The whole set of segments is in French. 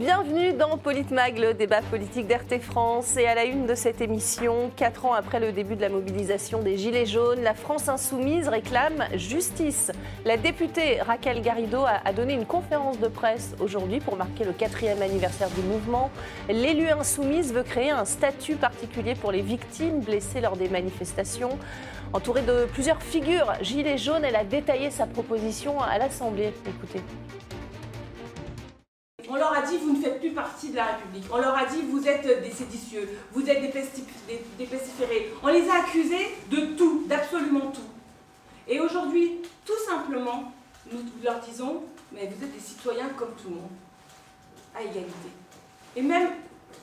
Bienvenue dans Politmag, le débat politique d'RT France. Et à la une de cette émission, quatre ans après le début de la mobilisation des Gilets jaunes, la France insoumise réclame justice. La députée Raquel Garrido a donné une conférence de presse aujourd'hui pour marquer le quatrième anniversaire du mouvement. L'élu insoumise veut créer un statut particulier pour les victimes blessées lors des manifestations. Entourée de plusieurs figures Gilets jaunes, elle a détaillé sa proposition à l'Assemblée. Écoutez. On leur a dit, vous ne faites plus partie de la République. On leur a dit, vous êtes des séditieux, vous êtes des, pestiférés. On les a accusés de tout, d'absolument tout. Et aujourd'hui, tout simplement, nous leur disons, mais vous êtes des citoyens comme tout le monde, à égalité. Et même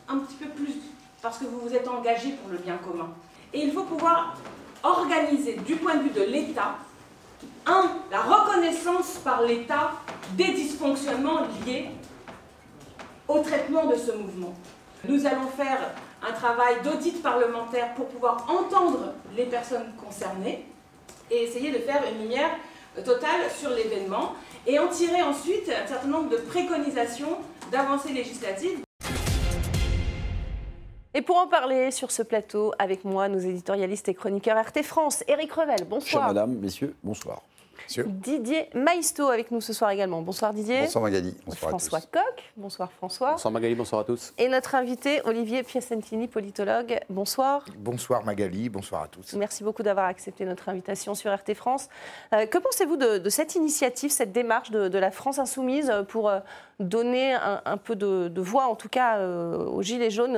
un petit peu plus, parce que vous vous êtes engagés pour le bien commun. Et il faut pouvoir organiser du point de vue de l'État, un, la reconnaissance par l'État des dysfonctionnements liés au traitement de ce mouvement. Nous allons faire un travail d'audit parlementaire pour pouvoir entendre les personnes concernées et essayer de faire une lumière totale sur l'événement et en tirer ensuite un certain nombre de préconisations d'avancées législatives. Et pour en parler sur ce plateau avec moi, nos éditorialistes et chroniqueurs RT France, Éric Revel, bonsoir. Chère madame, messieurs, bonsoir. Didier Maisto avec nous ce soir également. Bonsoir Didier. Bonsoir Magali. Bonsoir François Coq. Bonsoir François. Bonsoir Magali, bonsoir à tous. Et notre invité Olivier Piacentini, politologue. Bonsoir. Bonsoir Magali, bonsoir à tous. Merci beaucoup d'avoir accepté notre invitation sur RT France. Euh, que pensez-vous de, cette initiative, cette démarche de, la France insoumise pour euh, donner un, peu de, voix, en tout cas euh, aux Gilets jaunes,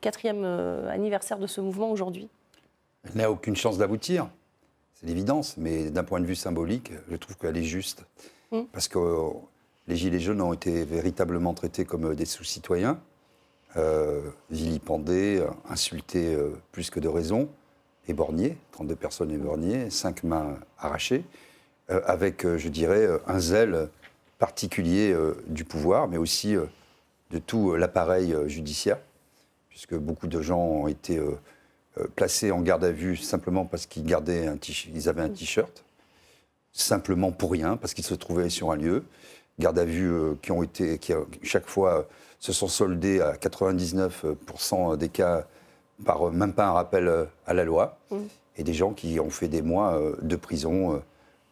quatrième anniversaire de ce mouvement aujourd'hui? Elle n'a aucune chance d'aboutir c'est l'évidence, mais d'un point de vue symbolique, je trouve qu'elle est juste. Mm. Parce que les Gilets jaunes ont été véritablement traités comme des sous-citoyens, euh, vilipendés, insultés euh, plus que de raison, éborgnés, 32 personnes éborgnées, 5 mains arrachées, euh, avec, je dirais, un zèle particulier du pouvoir, mais aussi de tout l'appareil judiciaire, puisque beaucoup de gens ont été euh, placés en garde à vue simplement parce qu'ils gardaient un ils avaient un t-shirt, simplement pour rien, parce qu'ils se trouvaient sur un lieu. Garde à vue euh, qui ont été, qui chaque fois se sont soldés à 99% des cas par même pas un rappel à la loi. Mmh. Et des gens qui ont fait des mois de prison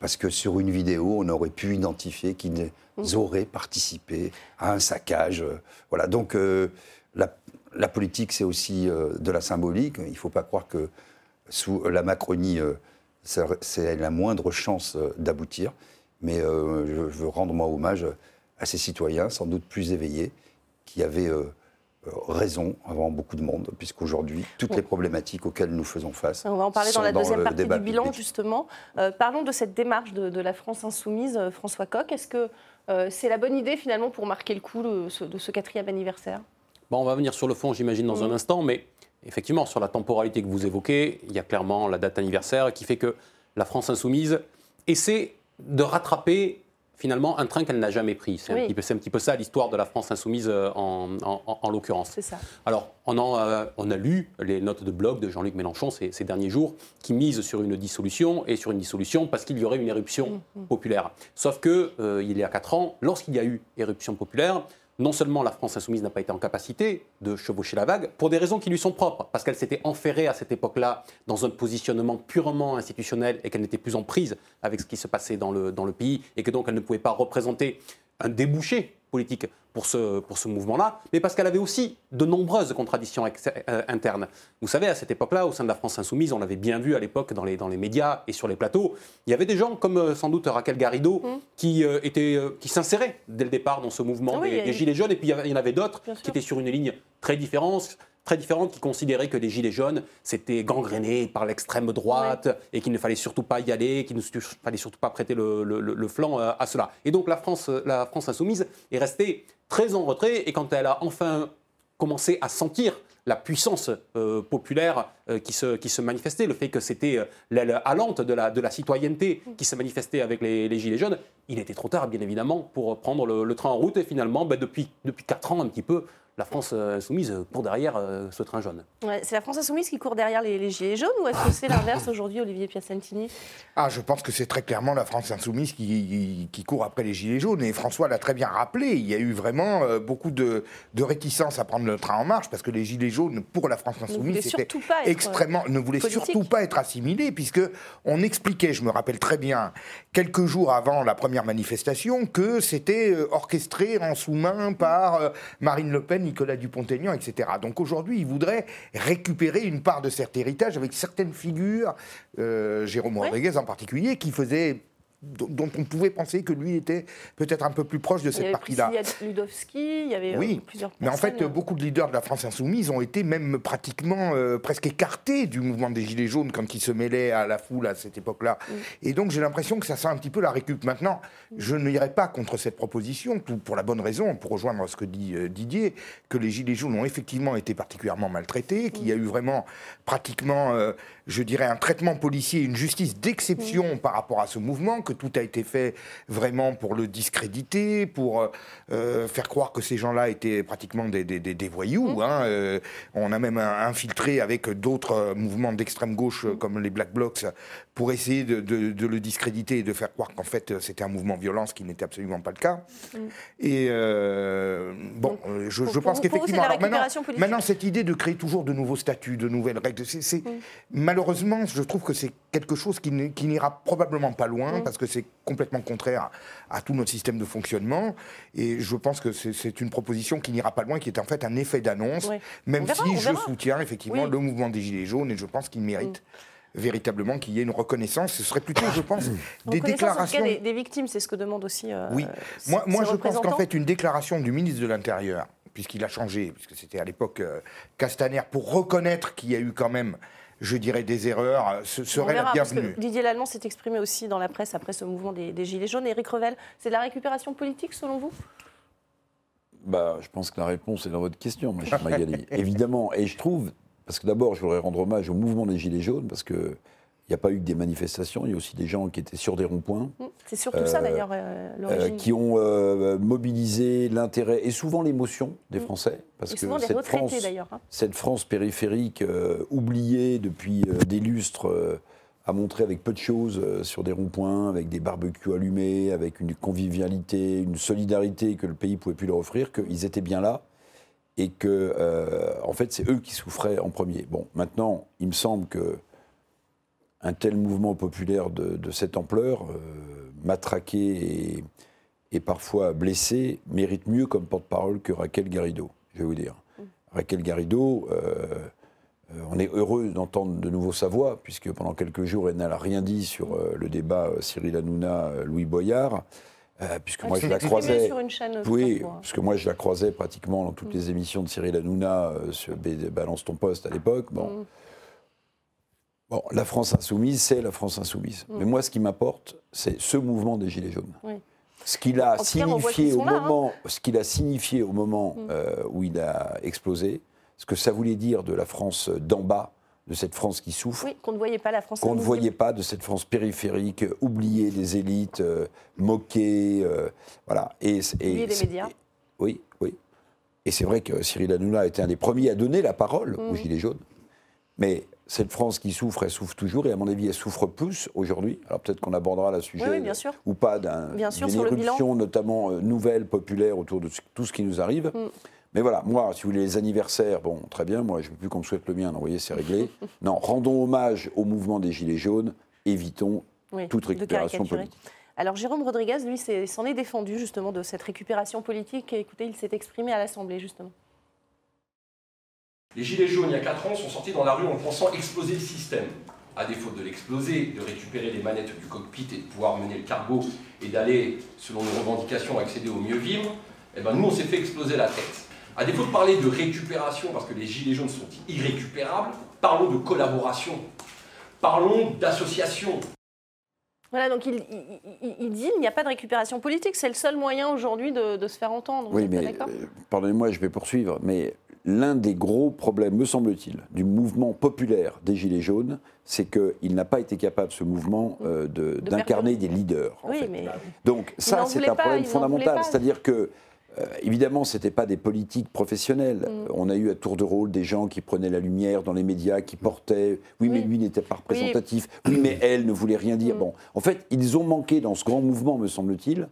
parce que sur une vidéo, on aurait pu identifier qu'ils mmh. auraient participé à un saccage. Voilà. Donc, la politique, c'est aussi euh, de la symbolique. Il ne faut pas croire que sous la Macronie, euh, c'est la moindre chance euh, d'aboutir. Mais je veux rendre moi hommage à ces citoyens, sans doute plus éveillés, qui avaient raison avant beaucoup de monde, puisqu'aujourd'hui, toutes les problématiques auxquelles nous faisons face. On va en parler dans la deuxième partie du bilan, justement. parlons de cette démarche de, la France insoumise, François Coq. Est-ce que c'est la bonne idée, finalement, pour marquer le coup de ce quatrième anniversaire? On va venir sur le fond, j'imagine, dans un instant, mais effectivement, sur la temporalité que vous évoquez, il y a clairement la date anniversaire qui fait que la France insoumise essaie de rattraper finalement un train qu'elle n'a jamais pris. C'est un, petit peu ça l'histoire de la France insoumise euh, en, l'occurrence. C'est ça. Alors, on, a, on a lu les notes de blog de Jean-Luc Mélenchon ces, derniers jours qui misent sur une dissolution et sur une dissolution parce qu'il y aurait une éruption mm, mm. populaire. Sauf que euh, il y a quatre ans, lorsqu'il y a eu éruption populaire, non seulement la France insoumise n'a pas été en capacité de chevaucher la vague, pour des raisons qui lui sont propres, parce qu'elle s'était enferrée à cette époque-là dans un positionnement purement institutionnel et qu'elle n'était plus en prise avec ce qui se passait dans le, pays, et que donc elle ne pouvait pas représenter un débouché politique pour ce, pour ce mouvement-là, mais parce qu'elle avait aussi de nombreuses contradictions euh, internes. Vous savez, à cette époque-là, au sein de la France insoumise, on l'avait bien vu à l'époque dans les, dans les médias et sur les plateaux, il y avait des gens comme euh, sans doute Raquel Garrido mmh. qui, euh, étaient, qui s'inséraient dès le départ dans ce mouvement ah des, Gilets jaunes, et puis il y en avait d'autres qui étaient sur une ligne très différente, très différentes qui considéraient que les Gilets jaunes, c'était gangréné par l'extrême droite et qu'il ne fallait surtout pas y aller, qu'il ne fallait surtout pas prêter le, flanc euh, à cela. Et donc la France, la France insoumise est restée très en retrait et quand elle a enfin commencé à sentir la puissance euh, populaire euh, qui, se, qui se manifestait, le fait que c'était l'aile allante de la, de la citoyenneté qui se manifestait avec les, Gilets jaunes, il était trop tard, bien évidemment, pour prendre le, train en route. Et finalement, ben, depuis, depuis 4 ans, un petit peu, la France insoumise court derrière ce train jaune. c'est la France insoumise qui court derrière les, Gilets jaunes ou est-ce que c'est l'inverse aujourd'hui, Olivier Piacentini? Ah, je pense que c'est très clairement la France insoumise qui, qui, court après les Gilets jaunes. Et François l'a très bien rappelé, il y a eu vraiment beaucoup de, de, réticence à prendre le train en marche parce que les Gilets jaunes, pour la France insoumise, c'était extrêmement. ne voulaient surtout pas être assimilés, puisque on expliquait, je me rappelle très bien, quelques jours avant la première manifestation, que c'était orchestré en sous-main par Marine Le Pen Nicolas Dupont-Aignan, etc. Donc aujourd'hui, il voudrait récupérer une part de cet héritage avec certaines figures, euh, Jérôme Rodriguez en particulier, qui faisaient dont on pouvait penser que lui était peut-être un peu plus proche de cette partie-là. Il y a Ludowski, il y avait euh, oui. plusieurs Mais en fait, beaucoup de leaders de la France insoumise ont été même pratiquement euh, presque écartés du mouvement des Gilets jaunes quand ils se mêlaient à la foule à cette époque-là. Mm. Et donc j'ai l'impression que ça sent un petit peu la récup. Maintenant, mm. je n'irai pas contre cette proposition, pour la bonne raison, pour rejoindre ce que dit euh, Didier, que les Gilets jaunes ont effectivement été particulièrement maltraités, qu'il y a eu vraiment pratiquement, je dirais, un traitement policier, une justice d'exception mm. par rapport à ce mouvement que tout a été fait vraiment pour le discréditer, pour euh, euh, faire croire que ces gens-là étaient pratiquement des, des, voyous. Mmh. Hein, euh, on a même infiltré avec d'autres mouvements d'extrême gauche mmh. comme les Black Blocs pour essayer de, le discréditer et de faire croire qu'en fait c'était un mouvement violent, ce qui n'était absolument pas le cas. Mmh. Et bon, je, pense qu'effectivement, maintenant, maintenant, cette idée de créer toujours de nouveaux statuts, de nouvelles règles, c'est malheureusement, je trouve que c'est quelque chose qui n'ira probablement pas loin parce que c'est complètement contraire à, tout notre système de fonctionnement. Et je pense que c'est une proposition qui n'ira pas loin, qui est en fait un effet d'annonce, même si je soutiens effectivement le mouvement des Gilets jaunes et je pense qu'il mérite. Mm. véritablement qu'il y ait une reconnaissance. Ce serait plutôt, je pense, des déclarations. Des, des, victimes, c'est ce que demande aussi. Euh, oui, moi, moi je pense qu'en fait, une déclaration du ministre de l'Intérieur, puisqu'il a changé, puisque c'était à l'époque euh, Castaner, pour reconnaître qu'il y a eu quand même je dirais, des erreurs, euh, ce serait la bienvenue. Didier Lallemand s'est exprimé aussi dans la presse après ce mouvement des, Gilets jaunes. Éric Revel, c'est de la récupération politique selon vous? Bah, Je pense que la réponse est dans votre question, ma chère Magali. Évidemment, et je trouve, parce que d'abord, je voudrais rendre hommage au mouvement des Gilets jaunes, parce que il n'y a pas eu que des manifestations, il y a aussi des gens qui étaient sur des ronds-points. Mmh, c'est surtout ça d'ailleurs, euh, euh, qui ont euh, mobilisé l'intérêt et souvent l'émotion des mmh. Français. Parce que cette France, hein. cette France périphérique oubliée depuis des lustres a montré avec peu de choses sur des ronds-points, avec des barbecues allumés, avec une convivialité, une solidarité que le pays pouvait plus leur offrir, qu'ils étaient bien là et que, en fait, c'est eux qui souffraient en premier. Bon, maintenant, il me semble que un tel mouvement populaire de, cette ampleur, euh, matraqué et, parfois blessé, mérite mieux comme porte-parole que Raquel Garrido, je vais vous dire. Mm. Raquel Garrido, euh, euh, on est heureux d'entendre de nouveau sa voix, puisque pendant quelques jours, elle n'a rien dit sur le débat Cyril Hanouna-Louis Boyard. puisque ah, moi je la croisais. Sur une chaîne oui, parce que moi je la croisais pratiquement dans toutes mm. les émissions de Cyril Hanouna sur Balance ton poste à l'époque. Bon. Mm. Bon, la France insoumise, c'est la France insoumise. Mm. Mais moi, ce qui m'apporte, c'est ce mouvement des Gilets jaunes. Ce qu'il a, signifié au hein. moment, ce qu'il a signifié au moment mm. euh, où il a explosé, ce que ça voulait dire de la France d'en bas, de cette France qui souffre. Oui, qu'on ne voyait pas la France. Qu'on ne voyait pas de cette France périphérique, oubliée des élites, euh, moquée, euh, voilà. Et, et des médias. oui, oui. Et c'est vrai que Cyril Hanouna a été un des premiers à donner la parole aux mm. Gilets jaunes. Mais cette France qui souffre, elle souffre toujours, et à mon avis, elle souffre plus aujourd'hui. Alors peut-être qu'on abordera le sujet ou pas d'une éruption, notamment euh, nouvelle, populaire, autour de tout ce qui nous arrive. Mm. Mais voilà, moi, si vous voulez, les anniversaires, bon, très bien, moi, je ne veux plus qu'on me souhaite le mien, vous voyez, c'est réglé. non, rendons hommage au mouvement des Gilets jaunes, évitons toute récupération politique. Alors Jérôme Rodriguez, lui, s'en est défendu justement de cette récupération politique. Écoutez, il s'est exprimé à l'Assemblée, justement. Les Gilets jaunes, il y a 4 ans, sont sortis dans la rue en pensant exploser le système. À défaut de l'exploser, de récupérer les manettes du cockpit et de pouvoir mener le cargo et d'aller, selon nos revendications, accéder au mieux vivre, eh ben nous, on s'est fait exploser la tête. À défaut de parler de récupération, parce que les Gilets jaunes sont irrécupérables, parlons de collaboration. Parlons d'association. Voilà, donc il, dit qu'il n'y a pas de récupération politique, c'est le seul moyen aujourd'hui de, se faire entendre. Oui, mais euh, pardonnez-moi, je vais poursuivre, mais l'un des gros problèmes, me semble-t-il, du mouvement populaire des Gilets jaunes, c'est qu'il n'a pas été capable, ce mouvement, euh, d'incarner des leaders. Donc ça, c'est un problème fondamental. C'est-à-dire que euh, évidemment, ce n'étaient pas des politiques professionnels. Mm. On a eu à tour de rôle des gens qui prenaient la lumière dans les médias, qui portaient. Oui, mais lui n'était pas représentatif. Oui. mais elle ne voulait rien dire. Mm. Bon, en fait, ils ont manqué dans ce grand mouvement, me semble-t il, euh,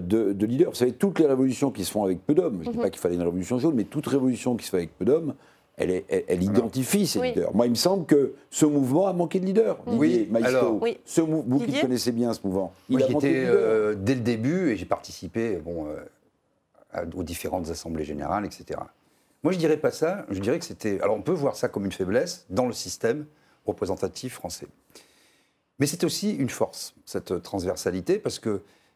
de, de leaders. Vous savez, toutes les révolutions qui se font avec peu d'hommes, je ne dis Mhm. pas qu'il fallait une révolution jaune, mais toute révolution qui se fait avec peu d'hommes, elle, est- elle- elle identifie ces Oui. leaders. Moi, il me semble que ce mouvement a manqué de leaders. Oui, Didier, Maïsto, alors- Oui. ce mou- vous qui connaissez bien ce mouvement, il Moi, a j'y manqué de étais leaders. euh, dès le début et j'ai participé bon, euh, à- aux différentes assemblées générales, etc. Moi, je dirais pas ça. Je dirais que c'était. Alors, on peut voir ça comme une faiblesse dans le système représentatif français. Mais c'est aussi une force, cette transversalité, parce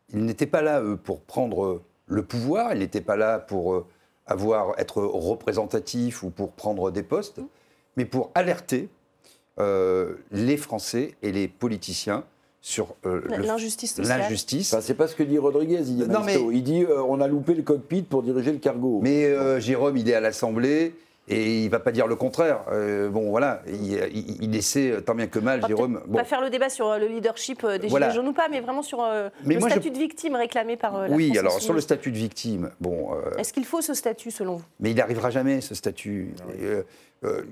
qu'ils n'étaient pas là, eux, pour prendre le pouvoir, ils n'étaient pas là pour euh, avoir, être représentatifs ou pour prendre des postes, mais pour alerter euh, les Français et les politiciens sur euh, L'injustice sociale. l'injustice. Enfin, c'est pas ce que dit Rodriguez. Il dit, Non, Maïsto. il dit euh, on a loupé le cockpit pour diriger le cargo. Mais euh, Jérôme, il est à l'Assemblée et il va pas dire le contraire. Euh, bon, voilà, il, il- il essaie euh, tant bien que mal, On va Jérôme. Bon. Pas faire le débat sur euh, le leadership des Voilà. Gilets jaunes ou pas, mais vraiment sur euh, Mais le moi, je- statut de victime réclamé par euh, la Oui, France alors sur le statut de victime, bon, euh, Est-ce qu'il faut ce statut selon vous? mais il n'arrivera jamais ce statut. Et, euh, euh,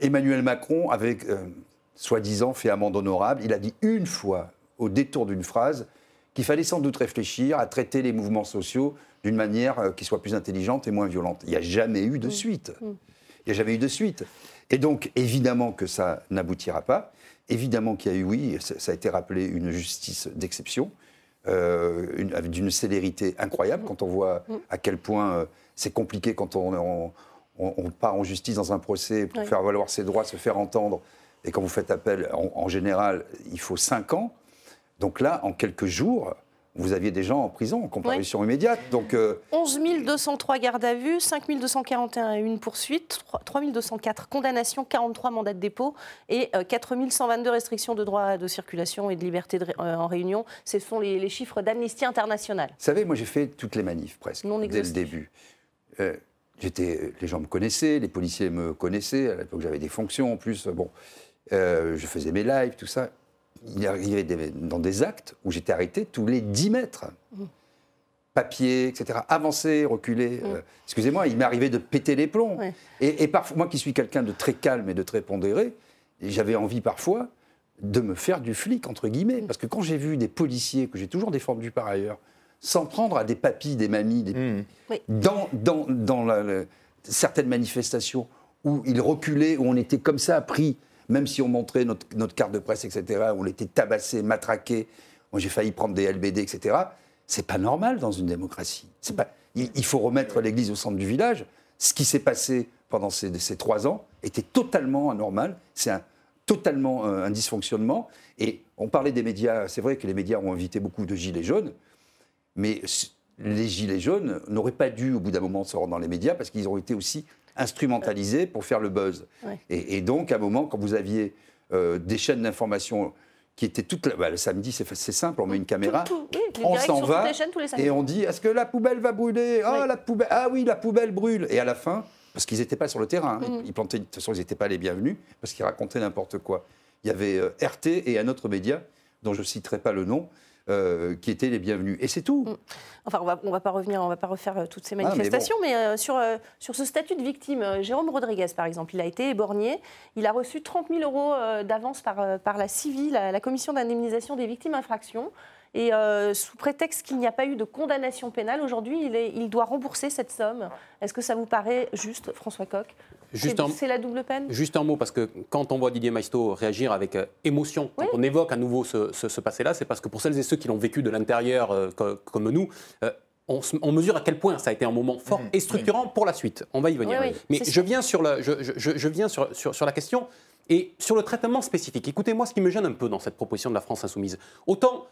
Emmanuel Macron, avec euh, soi-disant fait amende honorable, il a dit une fois, au détour d'une phrase, qu'il fallait sans doute réfléchir à traiter les mouvements sociaux d'une manière euh, qui soit plus intelligente et moins violente. Il n'y a jamais eu de suite. Il n'y a jamais eu de suite. Et donc, évidemment que ça n'aboutira pas. Évidemment qu'il y a eu, oui, ça, a été rappelé, une justice d'exception, euh, d'une célérité incroyable quand on voit à quel point euh, c'est compliqué quand on, on- on- on part en justice dans un procès pour Oui. faire valoir ses droits, se faire entendre. Et quand vous faites appel, en, en général, il faut cinq ans. Donc là, en quelques jours, vous aviez des gens en prison en comparution immédiate. Donc, euh, 11 203 gardes à vue, 5 241 une poursuite, 3 204 condamnations, 43 mandats de dépôt et euh, 4 122 restrictions de droit de circulation et de liberté de ré- euh, en réunion. Ce sont les, les chiffres d'Amnesty International. Vous savez, moi j'ai fait toutes les manifs presque, Non dès le début. Euh, j'étais, les gens me connaissaient, les policiers me connaissaient, à l'époque j'avais des fonctions en plus, bon, Euh, je faisais mes lives, tout ça. Il arrivait des- dans des actes où j'étais arrêté tous les 10 mètres. Papier, etc. Avancer, reculer. euh, excusez-moi, il m'est arrivé de péter les plombs. Ouais. Et, et parfois, moi qui suis quelqu'un de très calme et de très pondéré, j'avais envie parfois de me faire du flic, entre guillemets. Parce que quand j'ai vu des policiers, que j'ai toujours défendus par ailleurs, s'en prendre à des papis, des mamies, des- Mmh. dans, dans, dans la- la- certaines manifestations où ils reculaient, où on était comme ça pris, même si on montrait notre, carte de presse, etc., on était tabassé, matraqué. J'ai failli prendre des LBD, etc. C'est pas normal dans une démocratie. Pas, il, faut remettre l'église au centre du village. Ce qui s'est passé pendant ces, trois ans était totalement anormal. C'est un, totalement euh, un dysfonctionnement. Et on parlait des médias. C'est vrai que les médias ont invité beaucoup de gilets jaunes. Mais les gilets jaunes n'auraient pas dû, au bout d'un moment, se rendre dans les médias parce qu'ils ont été aussi instrumentalisés pour faire le buzz. Ouais. Et, et donc, à un moment, quand vous aviez euh, des chaînes d'information qui étaient toutes là, bah, le samedi, c'est simple, on met une caméra, Tout- tout- oui, les on s'en va toutes les chaînes tous les samedis. et on dit est-ce que la poubelle va brûler? Ah, Oui. la poubelle, ah oui, la poubelle brûle. Et à la fin, parce qu'ils n'étaient pas sur le terrain, hein, Mm. ils, ils plantaient, de toute façon, ils n'étaient pas les bienvenus parce qu'ils racontaient n'importe quoi. Il y avait euh, RT et un autre média dont je ne citerai pas le nom. Euh, qui étaient les bienvenus. Et c'est tout. Enfin, on va, on va pas revenir, on va pas refaire euh, toutes ces mais bon. manifestations, mais, euh, sur, euh, sur ce statut de victime, Jérôme Rodriguez, par exemple, il a été éborgné. Il a reçu 30 000 euros d'avance par, par la CIVI, la, la commission d'indemnisation des victimes infractions. Et sous prétexte qu'il n'y a pas eu de condamnation pénale, aujourd'hui, il, est- il doit rembourser cette somme. Est-ce que ça vous paraît juste, François Coq? Juste C'est un- c'est la double peine? Juste un mot, parce que quand on voit Didier Maisto réagir avec euh, émotion, quand on évoque à nouveau ce, ce- ce passé-là, c'est parce que pour celles et ceux qui l'ont vécu de l'intérieur euh, co- comme nous, euh, on, mesure à quel point ça a été un moment fort et structurant pour la suite. On va y venir. Oui, oui, Mais je viens, sur, le, je, je- je- je viens sur, sur- sur la question et sur le traitement spécifique. Écoutez-moi ce qui me gêne un peu dans cette proposition de la France insoumise. Autant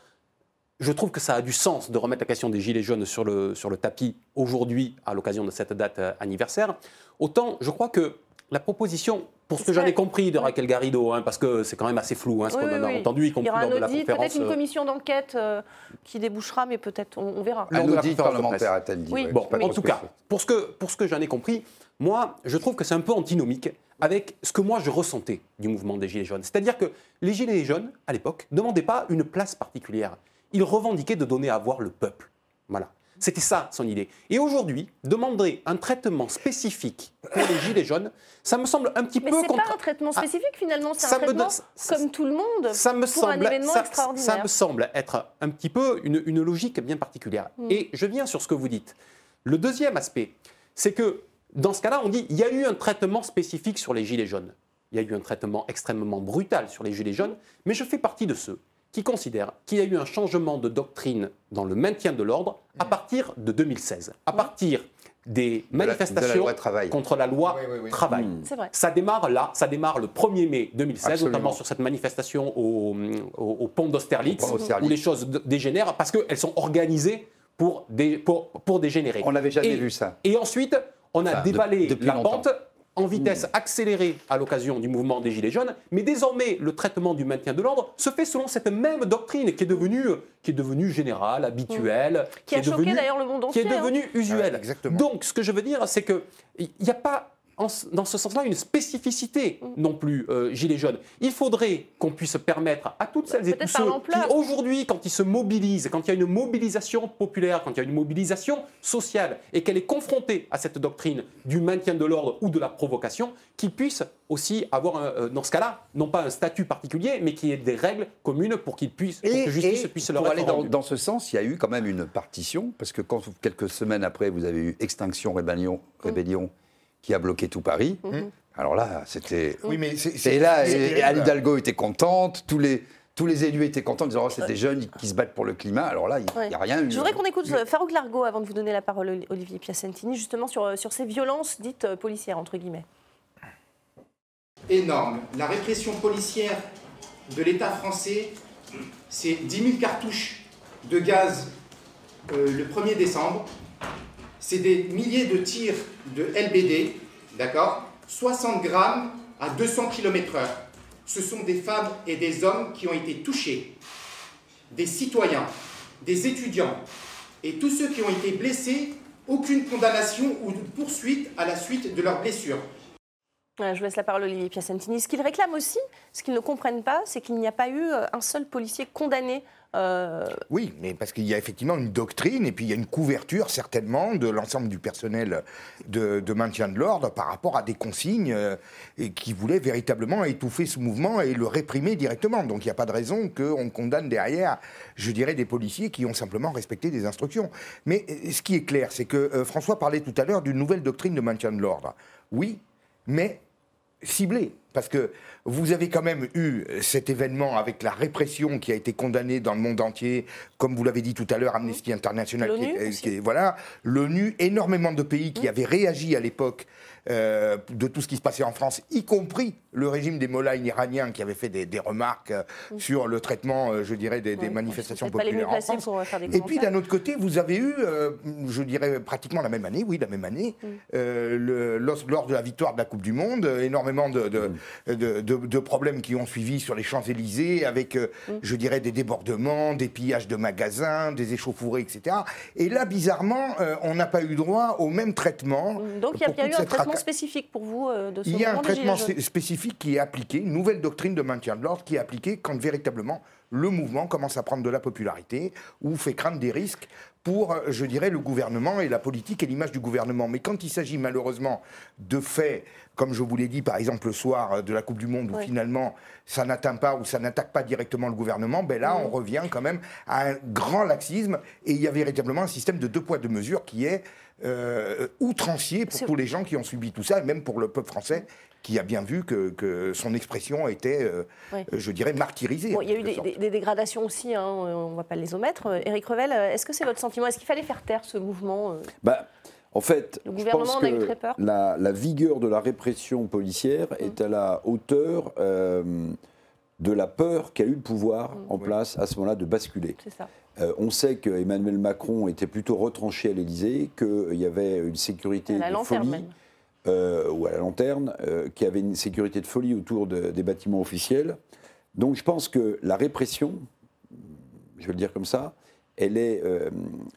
je trouve que ça a du sens de remettre la question des Gilets jaunes sur le, sur le tapis aujourd'hui, à l'occasion de cette date euh, anniversaire. Autant, je crois que la proposition, pour ce que j'en ai compris de Raquel Garrido, hein, parce que c'est quand même assez flou hein, ce Oui, qu'on oui, en a oui. entendu, y Il y compris aura lors un de la audit, conférence. peut-être une euh, commission d'enquête euh, qui débouchera, mais peut-être on, on verra. Un audit parlementaire, a-t-elle dit. Oui. ouais, Bon, en tout cas, pour ce que, pour ce que j'en ai compris, moi, je trouve que c'est un peu antinomique avec ce que moi je ressentais du mouvement des Gilets jaunes. C'est-à-dire que les Gilets jaunes, à l'époque, ne demandaient pas une place particulière. Ils revendiquaient de donner à voir le peuple. Voilà. C'était ça son idée. Et aujourd'hui, demander un traitement spécifique pour les gilets jaunes, ça me semble un petit Mais peu c'est pas un traitement Ah, spécifique finalement, c'est ça un me traitement ça- comme tout le monde ça me pour un semble, événement ça, extraordinaire. ça me semble être un petit peu une, une logique bien particulière. Mm. Et je viens sur ce que vous dites. Le deuxième aspect, c'est que dans ce cas-là, on dit il y a eu un traitement spécifique sur les gilets jaunes. Il y a eu un traitement extrêmement brutal sur les gilets jaunes, mais je fais partie de ceux qui considèrent qu'il y a eu un changement de doctrine dans le maintien de l'ordre à partir de 2016, à partir des De la- de la manifestations contre la loi Oui, oui, oui. travail. C'est vrai. Ça démarre là, ça démarre le 1er mai 2016, Absolument. notamment sur cette manifestation au, au- au pont d'Austerlitz, où les choses dégénèrent parce qu'elles sont organisées pour, dé- pour, pour dégénérer. On n'avait jamais Et- vu ça. Et ensuite, on a Enfin, de- la longtemps. pente en vitesse accélérée à l'occasion du mouvement des Gilets jaunes, mais désormais le traitement du maintien de l'ordre se fait selon cette même doctrine qui est devenue, qui est devenue générale, habituelle, Qui a est choqué devenue- d'ailleurs le monde qui entier. est hein. devenu usuel. Ouais, exactement. Donc, ce que je veux dire, c'est qu'il n'y a pas, en dans ce sens-là, une spécificité Mm. non plus, euh, Gilets jaunes. Il faudrait qu'on puisse permettre à toutes celles et tous ceux qui, aujourd'hui, quand ils se mobilisent, quand il y a une mobilisation populaire, quand il y a une mobilisation sociale, et qu'elle est confrontée à cette doctrine du maintien de l'ordre ou de la provocation, qu'ils puissent aussi avoir, un, euh, dans ce cas-là, non pas un statut particulier, mais qu'il y ait des règles communes pour qu'ils puissent, pour que justice puisse leur pour être aller dans, ce sens, il y a eu quand même une partition, parce que quand quelques semaines après, vous avez eu Extinction Rébellion, Mm. Rébellion qui a bloqué tout Paris. Alors là, c'était. Oui, mais c'est. Et là, et. Anne Hidalgo était contente, tous les, tous les élus étaient contents, en disant oh, c'est des jeunes qui se battent pour le climat. Alors là, il n'y Ouais. a rien eu. Je voudrais qu'on écoute euh, Farouk Largo avant de vous donner la parole, Oli- Olivier Piacentini, justement sur, euh, sur ces violences dites euh, policières, entre guillemets. énorme. La répression policière de l'État français, c'est 10 000 cartouches de gaz euh, le 1er décembre. C'est des milliers de tirs de LBD, d'accord? 60 grammes à 200 km/h. Ce sont des femmes et des hommes qui ont été touchés, des citoyens, des étudiants, et tous ceux qui ont été blessés, aucune condamnation ou poursuite à la suite de leurs blessures. Ouais, je vous laisse la parole, Olivier Piacentini. Ce qu'ils réclament aussi, ce qu'ils ne comprennent pas, c'est qu'il n'y a pas eu euh, un seul policier condamné. Euh, Oui, mais parce qu'il y a effectivement une doctrine et puis il y a une couverture certainement de l'ensemble du personnel de, maintien de l'ordre par rapport à des consignes euh, qui voulaient véritablement étouffer ce mouvement et le réprimer directement. Donc il n'y a pas de raison qu'on condamne derrière, je dirais, des policiers qui ont simplement respecté des instructions. Mais euh, ce qui est clair, c'est que François parlait tout à l'heure d'une nouvelle doctrine de maintien de l'ordre. Oui, mais ciblé. Parce que vous avez quand même eu cet événement avec la répression qui a été condamnée dans le monde entier, comme vous l'avez dit tout à l'heure, Amnesty International, qui est- est- voilà, l'ONU, énormément de pays qui avaient réagi à l'époque euh, de tout ce qui se passait en France, y compris le régime des mollahs iraniens qui avait fait des, des remarques euh, sur le traitement, euh, je dirais, des, manifestations populaires en France. des Et puis d'un autre côté, vous avez eu, euh, je dirais pratiquement la même année, oui, la même année, euh, le- lors, lors de la victoire de la Coupe du Monde, énormément de, de, de- de- de problèmes qui ont suivi sur les Champs-Élysées, avec, je dirais, des débordements, des pillages de magasins, des échauffourées, etc. Et là, bizarrement, on n'a pas eu droit au même traitement. Donc il y a, eu un traitement spécifique pour vous euh, de ce il y a un traitement spécifique qui est appliqué, une nouvelle doctrine de maintien de l'ordre qui est appliquée quand véritablement le mouvement commence à prendre de la popularité ou fait craindre des risques pour, euh, je dirais, le gouvernement et la politique et l'image du gouvernement. Mais quand il s'agit malheureusement de faits, comme je vous l'ai dit par exemple le soir euh, de la Coupe du Monde, où finalement ça n'atteint pas ou ça n'attaque pas directement le gouvernement, ben là Mhm. on revient quand même à un grand laxisme et il y a véritablement un système de deux poids deux mesures qui est euh, outrancier pour tous les gens qui ont subi tout ça et même pour le peuple français qui a bien vu que, que son expression était, euh, Ouais. je dirais, martyrisée. Bon, il y a eu des, sorte. des- des dégradations aussi, hein, on ne va pas les omettre. Euh, Éric Revel, euh, est-ce que c'est votre sentiment? Est-ce qu'il fallait faire taire ce mouvement Bah, en fait, Le je gouvernement pense en a eu très peur. La, la vigueur de la répression policière est à la hauteur euh, de la peur qu'a eu le pouvoir en place à ce moment-là de basculer. C'est ça. Euh, on sait que Emmanuel Macron était plutôt retranché à l'Élysée, qu'il y avait une sécurité la de folie, euh, ou à la lanterne, euh, qu'il y avait une sécurité de folie autour de- des bâtiments officiels. Donc je pense que la répression, je vais le dire comme ça, elle est, euh,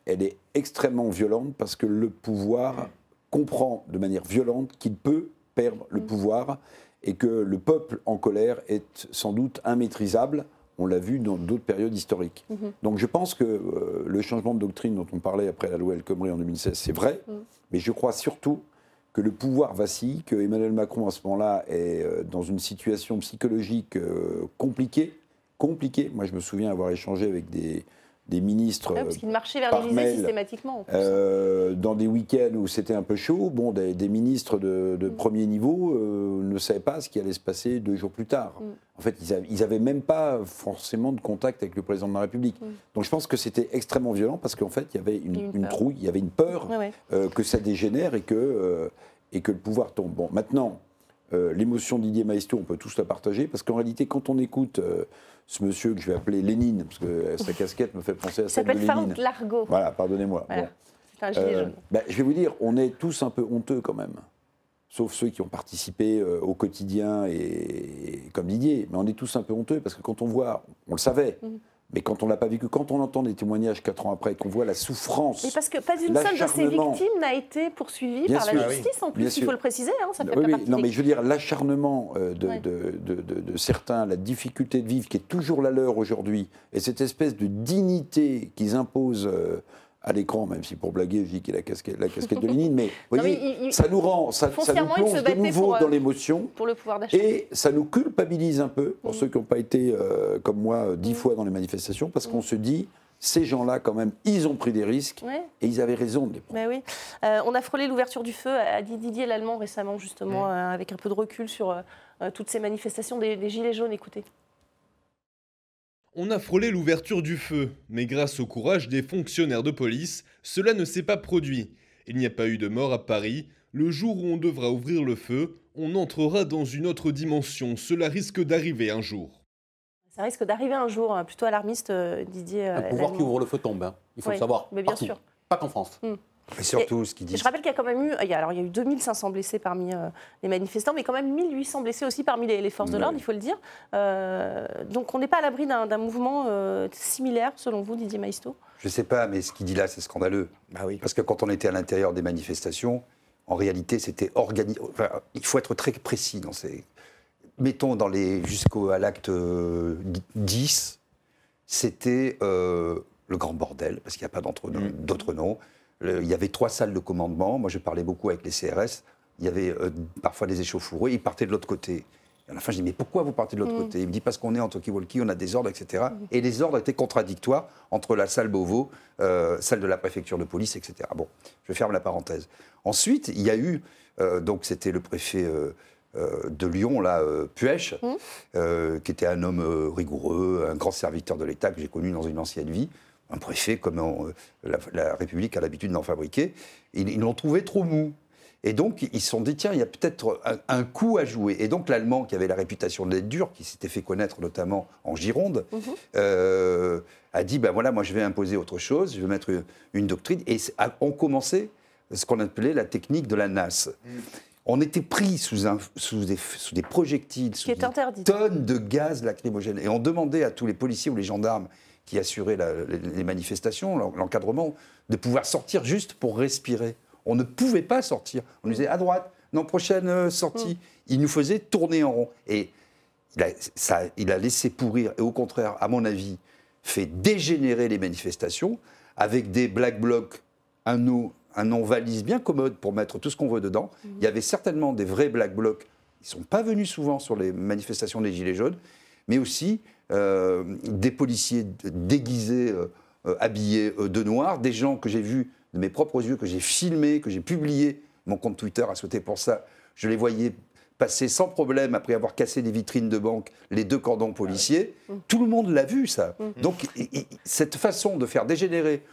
elle est extrêmement violente parce que le pouvoir comprend de manière violente qu'il peut perdre le pouvoir et que le peuple en colère est sans doute immaîtrisable on l'a vu dans d'autres périodes historiques. Donc je pense que euh, le changement de doctrine dont on parlait après la loi El Khomri en 2016, c'est vrai, mais je crois surtout que le pouvoir vacille, que Emmanuel Macron à ce moment-là est euh, dans une situation psychologique euh, compliquée, compliquée. Moi, je me souviens avoir échangé avec des, des ministres Ouais, parce qu'il marchait vers par l'Élysée systématiquement. en plus. euh, dans des week-ends où c'était un peu chaud. Bon, des, des ministres de, de premier niveau euh, ne savaient pas ce qui allait se passer deux jours plus tard. Mm. En fait, ils n'avaient même pas forcément de contact avec le président de la République. Mm. Donc je pense que c'était extrêmement violent parce qu'en fait, il y avait une, trouille, il y avait une peur Ouais, ouais. euh, que ça dégénère et que, euh, et que le pouvoir tombe. Bon, maintenant, euh, l'émotion de Didier Maestro, on peut tous la partager, parce qu'en réalité, quand on écoute euh, ce monsieur que je vais appeler Lénine, parce que euh, sa casquette me fait penser à Il celle de s'appelle Lénine. Franck Largo. Voilà, pardonnez-moi. Voilà. Bon. C'est un gilet jaune. bah, je vais vous dire, on est tous un peu honteux quand même. Sauf ceux qui ont participé euh, au quotidien et, et comme Didier. Mais on est tous un peu honteux parce que quand on voit, on le savait, Mhm. Mais quand on l'a pas vécu, quand on entend des témoignages quatre ans après, qu'on voit la souffrance. Mais parce que pas une seule de ces victimes n'a été poursuivie Bien par sûr. la Ah oui. justice en plus, Bien il sûr. faut le préciser, hein, ça fait Oui, oui, non, mais je veux dire, l'acharnement euh, de, Ouais. de- de- de- de certains, la difficulté de vivre qui est toujours la leur aujourd'hui, et cette espèce de dignité qu'ils imposent euh, à l'écran, même si pour blaguer, je dis qu'il a la casquette, la casquette de Lénine, mais vous Non, voyez, mais il- ça nous rend, ça, ça nous plonge de nouveau pour, euh, dans l'émotion. pour le pouvoir d'achat. Et ça nous culpabilise un peu, pour Mm. ceux qui n'ont pas été, euh, comme moi, euh, dix Mm. fois dans les manifestations, parce qu'on Mm. se dit, ces gens-là, quand même, ils ont pris des risques, Ouais. et ils avaient raison de les prendre. Ben oui. Euh, on a frôlé l'ouverture du feu, dit Didier Lallemand récemment, Mm. justement, euh, avec un peu de recul sur toutes ces manifestations des, des Gilets jaunes. Écoutez. On a frôlé l'ouverture du feu, mais grâce au courage des fonctionnaires de police, cela ne s'est pas produit. Il n'y a pas eu de mort à Paris. Le jour où on devra ouvrir le feu, on entrera dans une autre dimension. Cela risque d'arriver un jour. Ça risque d'arriver un jour, hein, plutôt alarmiste, euh, Didier. euh, Un pouvoir qui ouvre le feu tombe. hein. Il faut Oui, le savoir. mais bien partout. sûr. Pas qu'en France. Et surtout, ce qu'ils Et disent. je rappelle qu'il y a quand même eu, il y a, alors il y a eu 2500 blessés parmi euh, les manifestants, mais quand même 1800 blessés aussi parmi les, les forces de l'ordre, il faut le dire. Euh, donc on n'est pas à l'abri d'un d'un mouvement euh, similaire, selon vous, Didier Maisto? Je sais pas, mais ce qu'il dit là, c'est scandaleux. Bah oui. Parce que quand on était à l'intérieur des manifestations, en réalité, c'était organisé. Enfin, il faut être très précis dans ces. Mettons dans les jusqu'à l'acte euh, 10, c'était euh, le grand bordel, parce qu'il n'y a pas d'entre- d'autres noms. Il y avait trois salles de commandement. Moi, je parlais beaucoup avec les CRS. Il y avait euh, parfois des échauffourées. Ils partaient de l'autre côté. Et à la fin, je dis, mais pourquoi vous partez de l'autre côté? Il me dit, parce qu'on est en talkie-walkie, on a des ordres, etc. Et les ordres étaient contradictoires entre la salle Beauvau, euh, celle de la préfecture de police, etc. Bon, je ferme la parenthèse. Ensuite, il y a eu, euh, donc c'était le préfet euh, de Lyon, là, euh, Puech, euh, qui était un homme rigoureux, un grand serviteur de l'État que j'ai connu dans une ancienne vie. Un préfet, comme euh, la, la République a l'habitude d'en fabriquer. Ils l'ont trouvé trop mou. Et donc, ils se sont dit, tiens, il y a peut-être un, un coup à jouer. Et donc, l'Allemand, qui avait la réputation d'être dur, qui s'était fait connaître notamment en Gironde, euh, a dit, ben voilà, moi, je vais imposer autre chose, je vais mettre une, une doctrine. Et on commençait ce qu'on appelait la technique de la NAS. On était pris sous, un- sous des, sous des projectiles, sous des tonnes de gaz lacrymogène. Et on demandait à tous les policiers ou les gendarmes qui assuraient la- les, manifestations, l'en- l'encadrement, de pouvoir sortir juste pour respirer. On ne pouvait pas sortir. On nous disait à droite, non, prochaine euh, sortie. Il nous faisait tourner en rond. Et il a, ça, il a laissé pourrir, et au contraire, à mon avis, fait dégénérer les manifestations avec des black blocs, un nom, un nom valise bien commode pour mettre tout ce qu'on veut dedans. Il y avait certainement des vrais black blocs. Ils ne sont pas venus souvent sur les manifestations des Gilets jaunes, mais aussi euh, des policiers déguisés, euh, euh, habillés de noir, des gens que j'ai vus de mes propres yeux, que j'ai filmés, que j'ai publiés. Mon compte Twitter a sauté pour ça. Je les voyais passer sans problème après avoir cassé des vitrines de banque les deux cordons policiers. Tout le monde l'a vu, ça. Donc, i- i- cette façon de faire dégénérer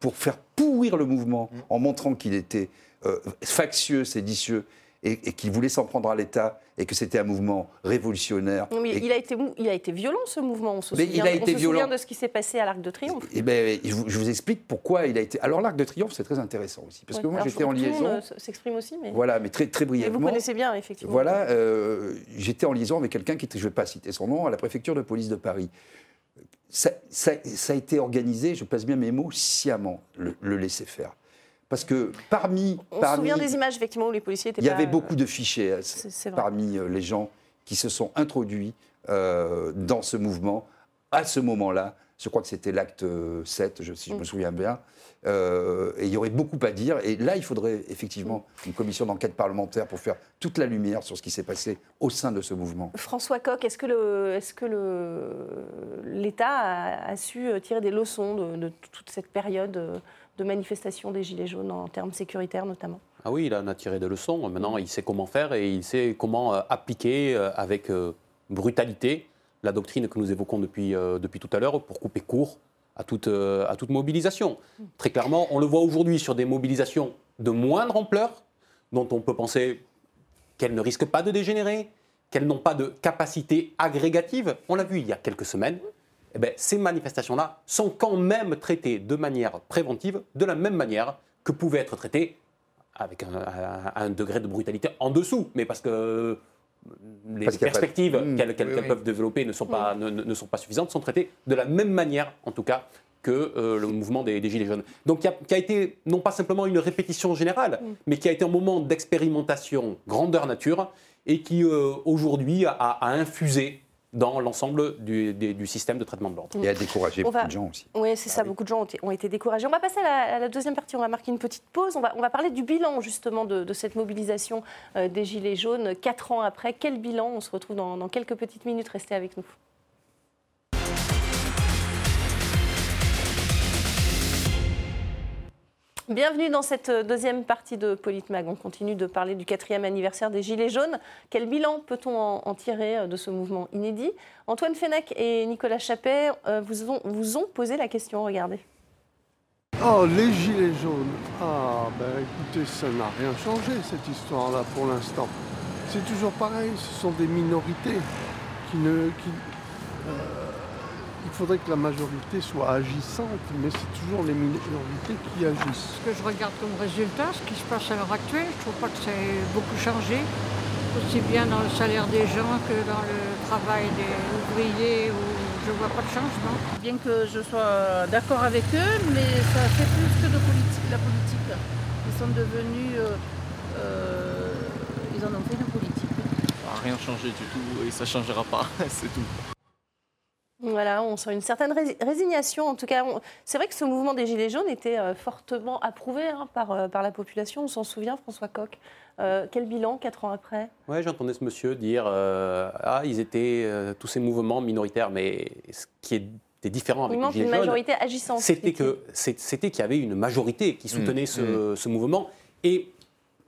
pour faire pourrir le mouvement en montrant qu'il était euh, factieux, séditieux et, et qu'il voulait s'en prendre à l'État et que c'était un mouvement révolutionnaire. Mais Et- il, a été, mou- il a été violent ce mouvement, on se Mais souvient, il a on été se violent. souvient de ce qui s'est passé à l'Arc de Triomphe. Eh ben, je, vous, je vous explique pourquoi il a été. Alors, l'Arc de Triomphe, c'est très intéressant aussi. Parce que moi, j'étais en liaison. euh, s'exprime aussi, mais, Voilà, mais très, très mais vous brièvement. connaissez bien, effectivement. Voilà, euh, j'étais en liaison avec quelqu'un qui était, je ne vais pas citer son nom, à la préfecture de police de Paris. Ça, ça- ça a été organisé, je passe bien mes mots, sciemment, le, le laisser faire. Parce que parmi. On se parmi souvient des images, effectivement, où les policiers étaient il y pas- avait beaucoup de c'est vrai. parmi euh, les gens qui se sont introduits euh, dans ce mouvement à ce moment-là, je crois que c'était l'acte 7, je- si je me souviens bien, euh, et il y aurait beaucoup à dire. Et là, il faudrait effectivement une commission d'enquête parlementaire pour faire toute la lumière sur ce qui s'est passé au sein de ce mouvement. François Coq, est-ce que le- est-ce que le- l'État a, a su tirer des leçons de, de toute cette période de manifestation des Gilets jaunes en termes sécuritaires notamment Ah oui, il en a tiré des leçons. Maintenant, il sait comment faire et il sait comment euh, appliquer euh, avec euh, brutalité la doctrine que nous évoquons depuis, depuis tout à l'heure pour couper court à toute, à toute mobilisation. Très clairement, on le voit aujourd'hui sur des mobilisations de moindre ampleur, dont on peut penser qu'elles ne risquent pas de dégénérer, qu'elles n'ont pas de capacité agrégative. On l'a vu il y a quelques semaines. Eh ben, ces manifestations-là sont quand même traitées de manière préventive, de la même manière que pouvaient être traitées avec un, un- un degré de brutalité en dessous, mais parce que euh, les Parce de- perspectives Mmh, qu'elles oui, oui. peuvent développer ne sont, pas, ne, ne- ne sont pas suffisantes, sont traitées de la même manière, en tout cas, que euh, le mouvement des, des Gilets jaunes. Donc, qui a, qui a été non pas simplement une répétition générale, mais qui a été un moment d'expérimentation grandeur nature et qui, euh, aujourd'hui, a, a infusé dans l'ensemble du, du système de traitement de l'ordre. Et à décourager On beaucoup va- de gens aussi. Oui, c'est ça. oui. Beaucoup de gens ont été, ont été découragés. On va passer à la, à la deuxième partie. On va marquer une petite pause. On va, on va parler du bilan, justement, de, de cette mobilisation euh, des Gilets jaunes. Quatre ans après, quel bilan? On se retrouve dans, dans quelques petites minutes. Restez avec nous. Bienvenue dans cette deuxième partie de Politmag. On continue de parler du quatrième anniversaire des Gilets jaunes. Quel bilan peut-on en, tirer euh, de ce mouvement inédit? Antoine Fenech et Nicolas Chappet euh, vous, ont, posé la question. Regardez. Oh, les gilets jaunes. Ah, ben écoutez, ça n'a rien changé cette histoire-là pour l'instant. C'est toujours pareil, ce sont des minorités qui ne. Euh, il faudrait que la majorité soit agissante, mais c'est toujours les minorités qui agissent. Ce que je regarde comme résultat, ce qui se passe à l'heure actuelle, je trouve pas que ça ait beaucoup changé, aussi bien dans le salaire des gens que dans le travail des ouvriers, où je vois pas de changement. Bien que je sois d'accord avec eux, mais ça fait plus que de politique, la politique. Ils sont devenus. euh, euh, ils en ont fait une politique. rien changé du tout et ça changera pas, c'est tout. Voilà, on sent une certaine rési- résignation. En tout cas, on- c'est vrai que ce mouvement des Gilets jaunes était euh, fortement approuvé hein, par, euh, par la population. On s'en souvient, François Coq. Euh, quel bilan, quatre ans après? Ouais, j'entendais ce monsieur dire euh, ah ils étaient euh, tous ces mouvements minoritaires, mais ce qui était différent avec Il les manque Gilets une jaunes, majorité agissante. c'était qu'il y avait une majorité qui soutenait Mmh, ce, ce mouvement et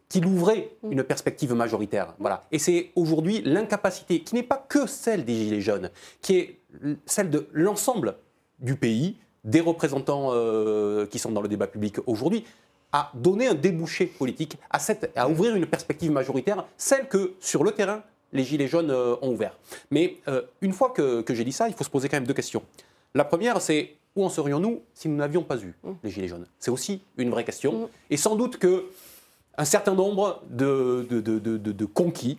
qu'il ouvrait Mm. une perspective majoritaire. Voilà. Et c'est aujourd'hui l'incapacité, qui n'est pas que celle des Gilets jaunes, qui est celle de l'ensemble du pays, des représentants euh, qui sont dans le débat public aujourd'hui, à donner un débouché politique, à, cette, à ouvrir une perspective majoritaire, celle que sur le terrain, les Gilets jaunes euh, ont ouvert. Mais euh, une fois que, que j'ai dit ça, il faut se poser quand même deux questions. La première, c'est où en serions-nous si nous n'avions pas eu les Gilets jaunes? C'est aussi une vraie question. Et sans doute que un certain nombre de- de- de conquis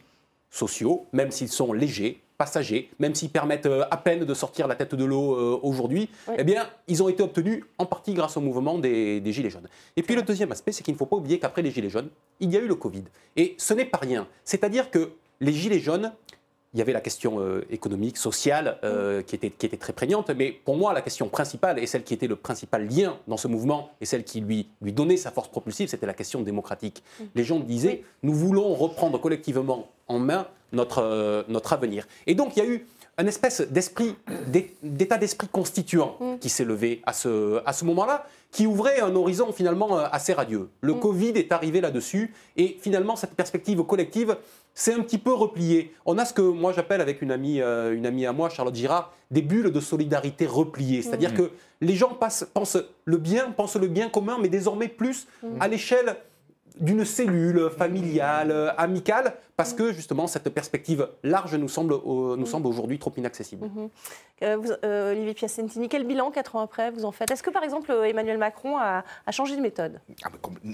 sociaux, même s'ils sont légers, passagers, même s'ils permettent euh, à peine de sortir la tête de l'eau euh, aujourd'hui, Oui. eh bien, ils ont été obtenus en partie grâce au mouvement des, des Gilets jaunes. Et puis le deuxième aspect, c'est qu'il ne faut pas oublier qu'après les Gilets jaunes, il y a eu le Covid. Et ce n'est pas rien. C'est-à-dire que les Gilets jaunes, il y avait la question euh, économique, sociale, euh, qui, était, qui était très prégnante, mais pour moi, la question principale, et celle qui était le principal lien dans ce mouvement, et celle qui lui, lui donnait sa force propulsive, c'était la question démocratique. Les gens disaient, nous voulons reprendre collectivement en main notre, euh, notre avenir. Et donc, il y a eu un espèce d'esprit, d'é- d'état d'esprit constituant qui s'est levé à ce, à ce moment-là, qui ouvrait un horizon finalement euh, assez radieux. Le Covid est arrivé là-dessus, et finalement, cette perspective collective s'est un petit peu repliée. On a ce que moi j'appelle avec une amie, euh, une amie à moi, Charlotte Girard, des bulles de solidarité repliées. C'est-à-dire que les gens passent- pensent le bien, pensent le bien commun, mais désormais plus à l'échelle d'une cellule familiale, amicale, parce que justement cette perspective large nous semble, euh, nous semble aujourd'hui trop inaccessible. Mhm. Euh, vous- euh, Olivier Piacentini, quel bilan, quatre ans après, vous en faites? Est-ce que, par exemple, Emmanuel Macron a, a changé de méthode? Ah,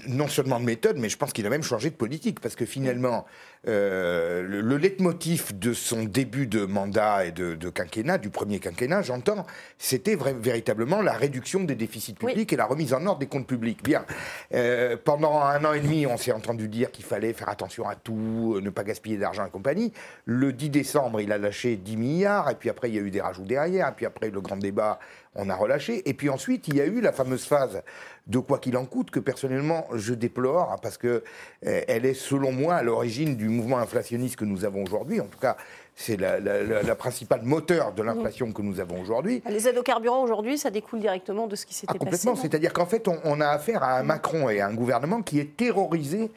non seulement de méthode, mais je pense qu'il a même changé de politique, parce que finalement, euh, le, le leitmotiv de son début de mandat et de, de quinquennat, du premier quinquennat, j'entends, c'était véritablement la réduction des déficits publics et la remise en ordre des comptes publics. Bien, Euh, pendant un an et demi, on s'est entendu dire qu'il fallait faire attention à tout, ne pas pas gaspiller d'argent et compagnie. Le 10 décembre, il a lâché 10 milliards, et puis après, il y a eu des rajouts derrière, et puis après, le grand débat, on a relâché. Et puis ensuite, il y a eu la fameuse phase de quoi qu'il en coûte, que personnellement, je déplore, hein, parce que euh, elle est, selon moi, à l'origine du mouvement inflationniste que nous avons aujourd'hui. En tout cas, c'est la, la, la, la principale moteur de l'inflation que nous avons aujourd'hui. Les aides au carburant aujourd'hui, ça découle directement de ce qui s'était ah, complètement. passé. C'est-à-dire qu'en fait, on, on, a affaire à un Macron et à un gouvernement qui est terrorisé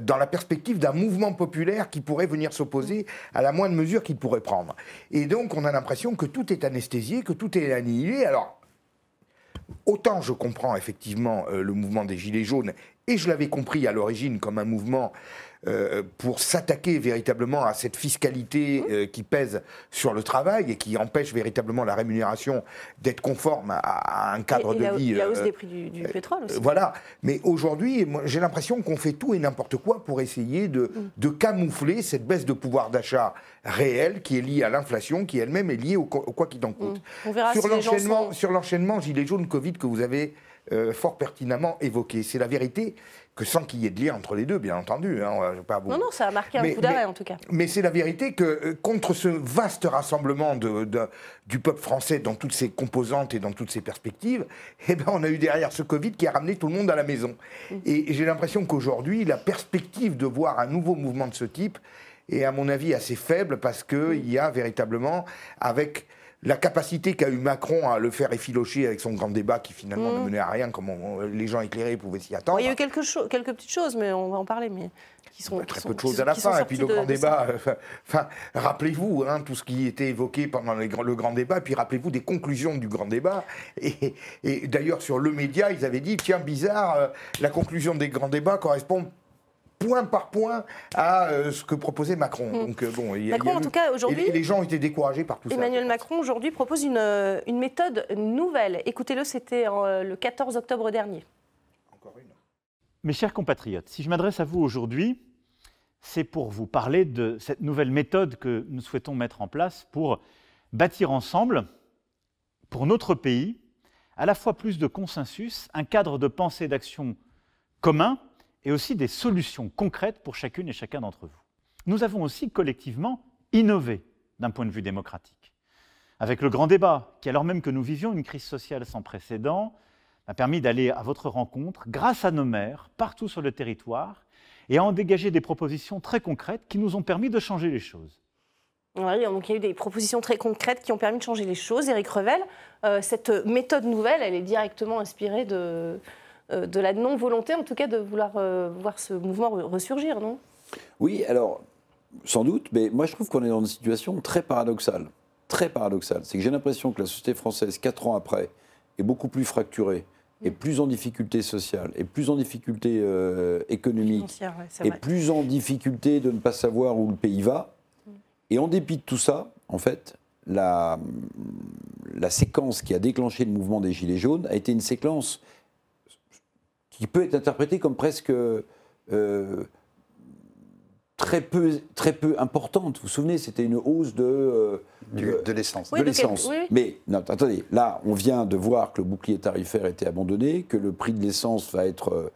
dans la perspective d'un mouvement populaire qui pourrait venir s'opposer à la moindre mesure qu'il pourrait prendre. Et donc, on a l'impression que tout est anesthésié, que tout est annihilé. Alors, autant je comprends effectivement euh, le mouvement des Gilets jaunes, et je l'avais compris à l'origine comme un mouvement euh, pour s'attaquer véritablement à cette fiscalité euh, qui pèse sur le travail et qui empêche véritablement la rémunération d'être conforme à, à, un cadre et, de la, vie. La hausse euh, des prix du, du pétrole aussi. Voilà. Mais aujourd'hui, j'ai l'impression qu'on fait tout et n'importe quoi pour essayer de, mm. de, camoufler cette baisse de pouvoir d'achat réelle qui est liée à l'inflation, qui elle-même est liée au, au quoi qu'il en coûte. Mm. On verra sur si l'enchaînement, sont... sur l'enchaînement Gilets jaunes Covid que vous avez euh, fort pertinemment évoqué. C'est la vérité que sans qu'il y ait de lien entre les deux, bien entendu. Hein, pas non, non, ça a marqué un mais, coup d'arrêt en tout cas. Mais c'est la vérité que euh, contre ce vaste rassemblement de, de, du peuple français dans toutes ses composantes et dans toutes ses perspectives, eh ben, on a eu derrière ce Covid qui a ramené tout le monde à la maison. Mmh. Et, et j'ai l'impression qu'aujourd'hui, la perspective de voir un nouveau mouvement de ce type est à mon avis assez faible parce qu'il mmh. y a véritablement, avec la capacité qu'a eu Macron à le faire effilocher avec son grand débat qui finalement mmh. ne menait à rien, comme on, les gens éclairés pouvaient s'y attendre. Il y a eu quelques, quelques, petites choses, mais on va en parler. Mais qui sont, bah, très qui peu de choses à la fin. Et puis le grand de, débat, euh, enfin, rappelez-vous hein, tout ce qui était évoqué pendant les, le grand débat, et puis rappelez-vous des conclusions du grand débat. Et, et d'ailleurs, sur le média, ils avaient dit tiens, bizarre, euh, la conclusion des grands débats correspond point par point à euh, ce que proposait Macron. Mmh. Donc, euh, bon, il y a, Macron, il y a en tout cas, aujourd'hui. Et les gens ont été découragés par tout Emmanuel ça. Emmanuel Macron, aujourd'hui, propose une, euh, une, méthode nouvelle. Écoutez-le, c'était le 14 octobre dernier. Encore une. Mes chers compatriotes, si je m'adresse à vous aujourd'hui, c'est pour vous parler de cette nouvelle méthode que nous souhaitons mettre en place pour bâtir ensemble, pour notre pays, à la fois plus de consensus, un cadre de pensée et d'action commun et aussi des solutions concrètes pour chacune et chacun d'entre vous. Nous avons aussi collectivement innové d'un point de vue démocratique. Avec le grand débat, qui alors même que nous vivions une crise sociale sans précédent, a permis d'aller à votre rencontre grâce à nos maires partout sur le territoire et à en dégager des propositions très concrètes qui nous ont permis de changer les choses. Oui, donc il y a eu des propositions très concrètes qui ont permis de changer les choses. Éric Revel, euh, cette méthode nouvelle, elle est directement inspirée de, de la non-volonté, en tout cas, de vouloir euh, voir ce mouvement ressurgir, non? Oui, alors, sans doute, mais moi je trouve qu'on est dans une situation très paradoxale. Très paradoxale. C'est que j'ai l'impression que la société française, quatre ans après, est beaucoup plus fracturée, est plus en difficulté sociale, est plus en difficulté euh, économique, ouais, est plus en difficulté de ne pas savoir où le pays va. Et en dépit de tout ça, en fait, la, la séquence qui a déclenché le mouvement des Gilets jaunes a été une séquence qui peut être interprétée comme presque euh, très, peu, très peu importante. Vous vous souvenez, c'était une hausse de... Euh, du, de l'essence. Oui, de l'essence. Oui. Mais non, attendez, là, on vient de voir que le bouclier tarifaire était abandonné, que le prix de l'essence va être... Euh,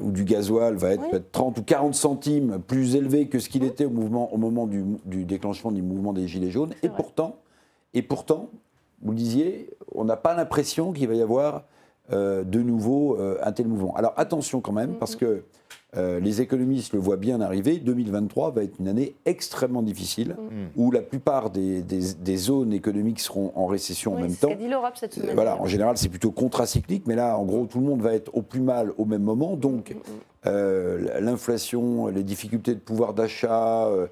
ou du gasoil va être Oui. peut-être 30 ou 40 centimes plus élevé que ce qu'il était au, mouvement, au moment du, du déclenchement du mouvement des Gilets jaunes. Et vrai. pourtant, et pourtant, vous le disiez, on n'a pas l'impression qu'il va y avoir euh, de nouveau euh, un tel mouvement. Alors attention quand même, parce que euh, les économistes le voient bien arriver, 2023 va être une année extrêmement difficile, où la plupart des, des- des zones économiques seront en récession en même c'est ce temps. qu'a dit l'Europe cette semaine. Voilà, en général, c'est plutôt contracyclique, mais là, en gros, tout le monde va être au plus mal au même moment. Donc, euh, l'inflation, les difficultés de pouvoir d'achat, euh,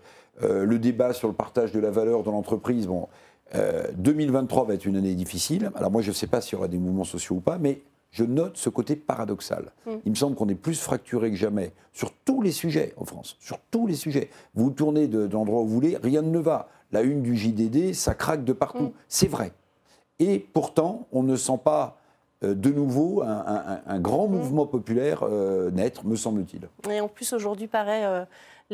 euh, le débat sur le partage de la valeur dans l'entreprise, bon, euh, 2023 va être une année difficile. Alors, moi, je ne sais pas s'il y aura des mouvements sociaux ou pas, mais je note ce côté paradoxal. Mm. Il me semble qu'on est plus fracturé que jamais sur tous les sujets en France, sur tous les sujets. Vous tournez de, de où vous voulez, rien ne va. La une du JDD, ça craque de partout. Mm. C'est vrai. Et pourtant, on ne sent pas euh, de nouveau un, un- un grand Mm. mouvement populaire euh, naître, me semble-t-il. Et en plus, aujourd'hui, paraît euh,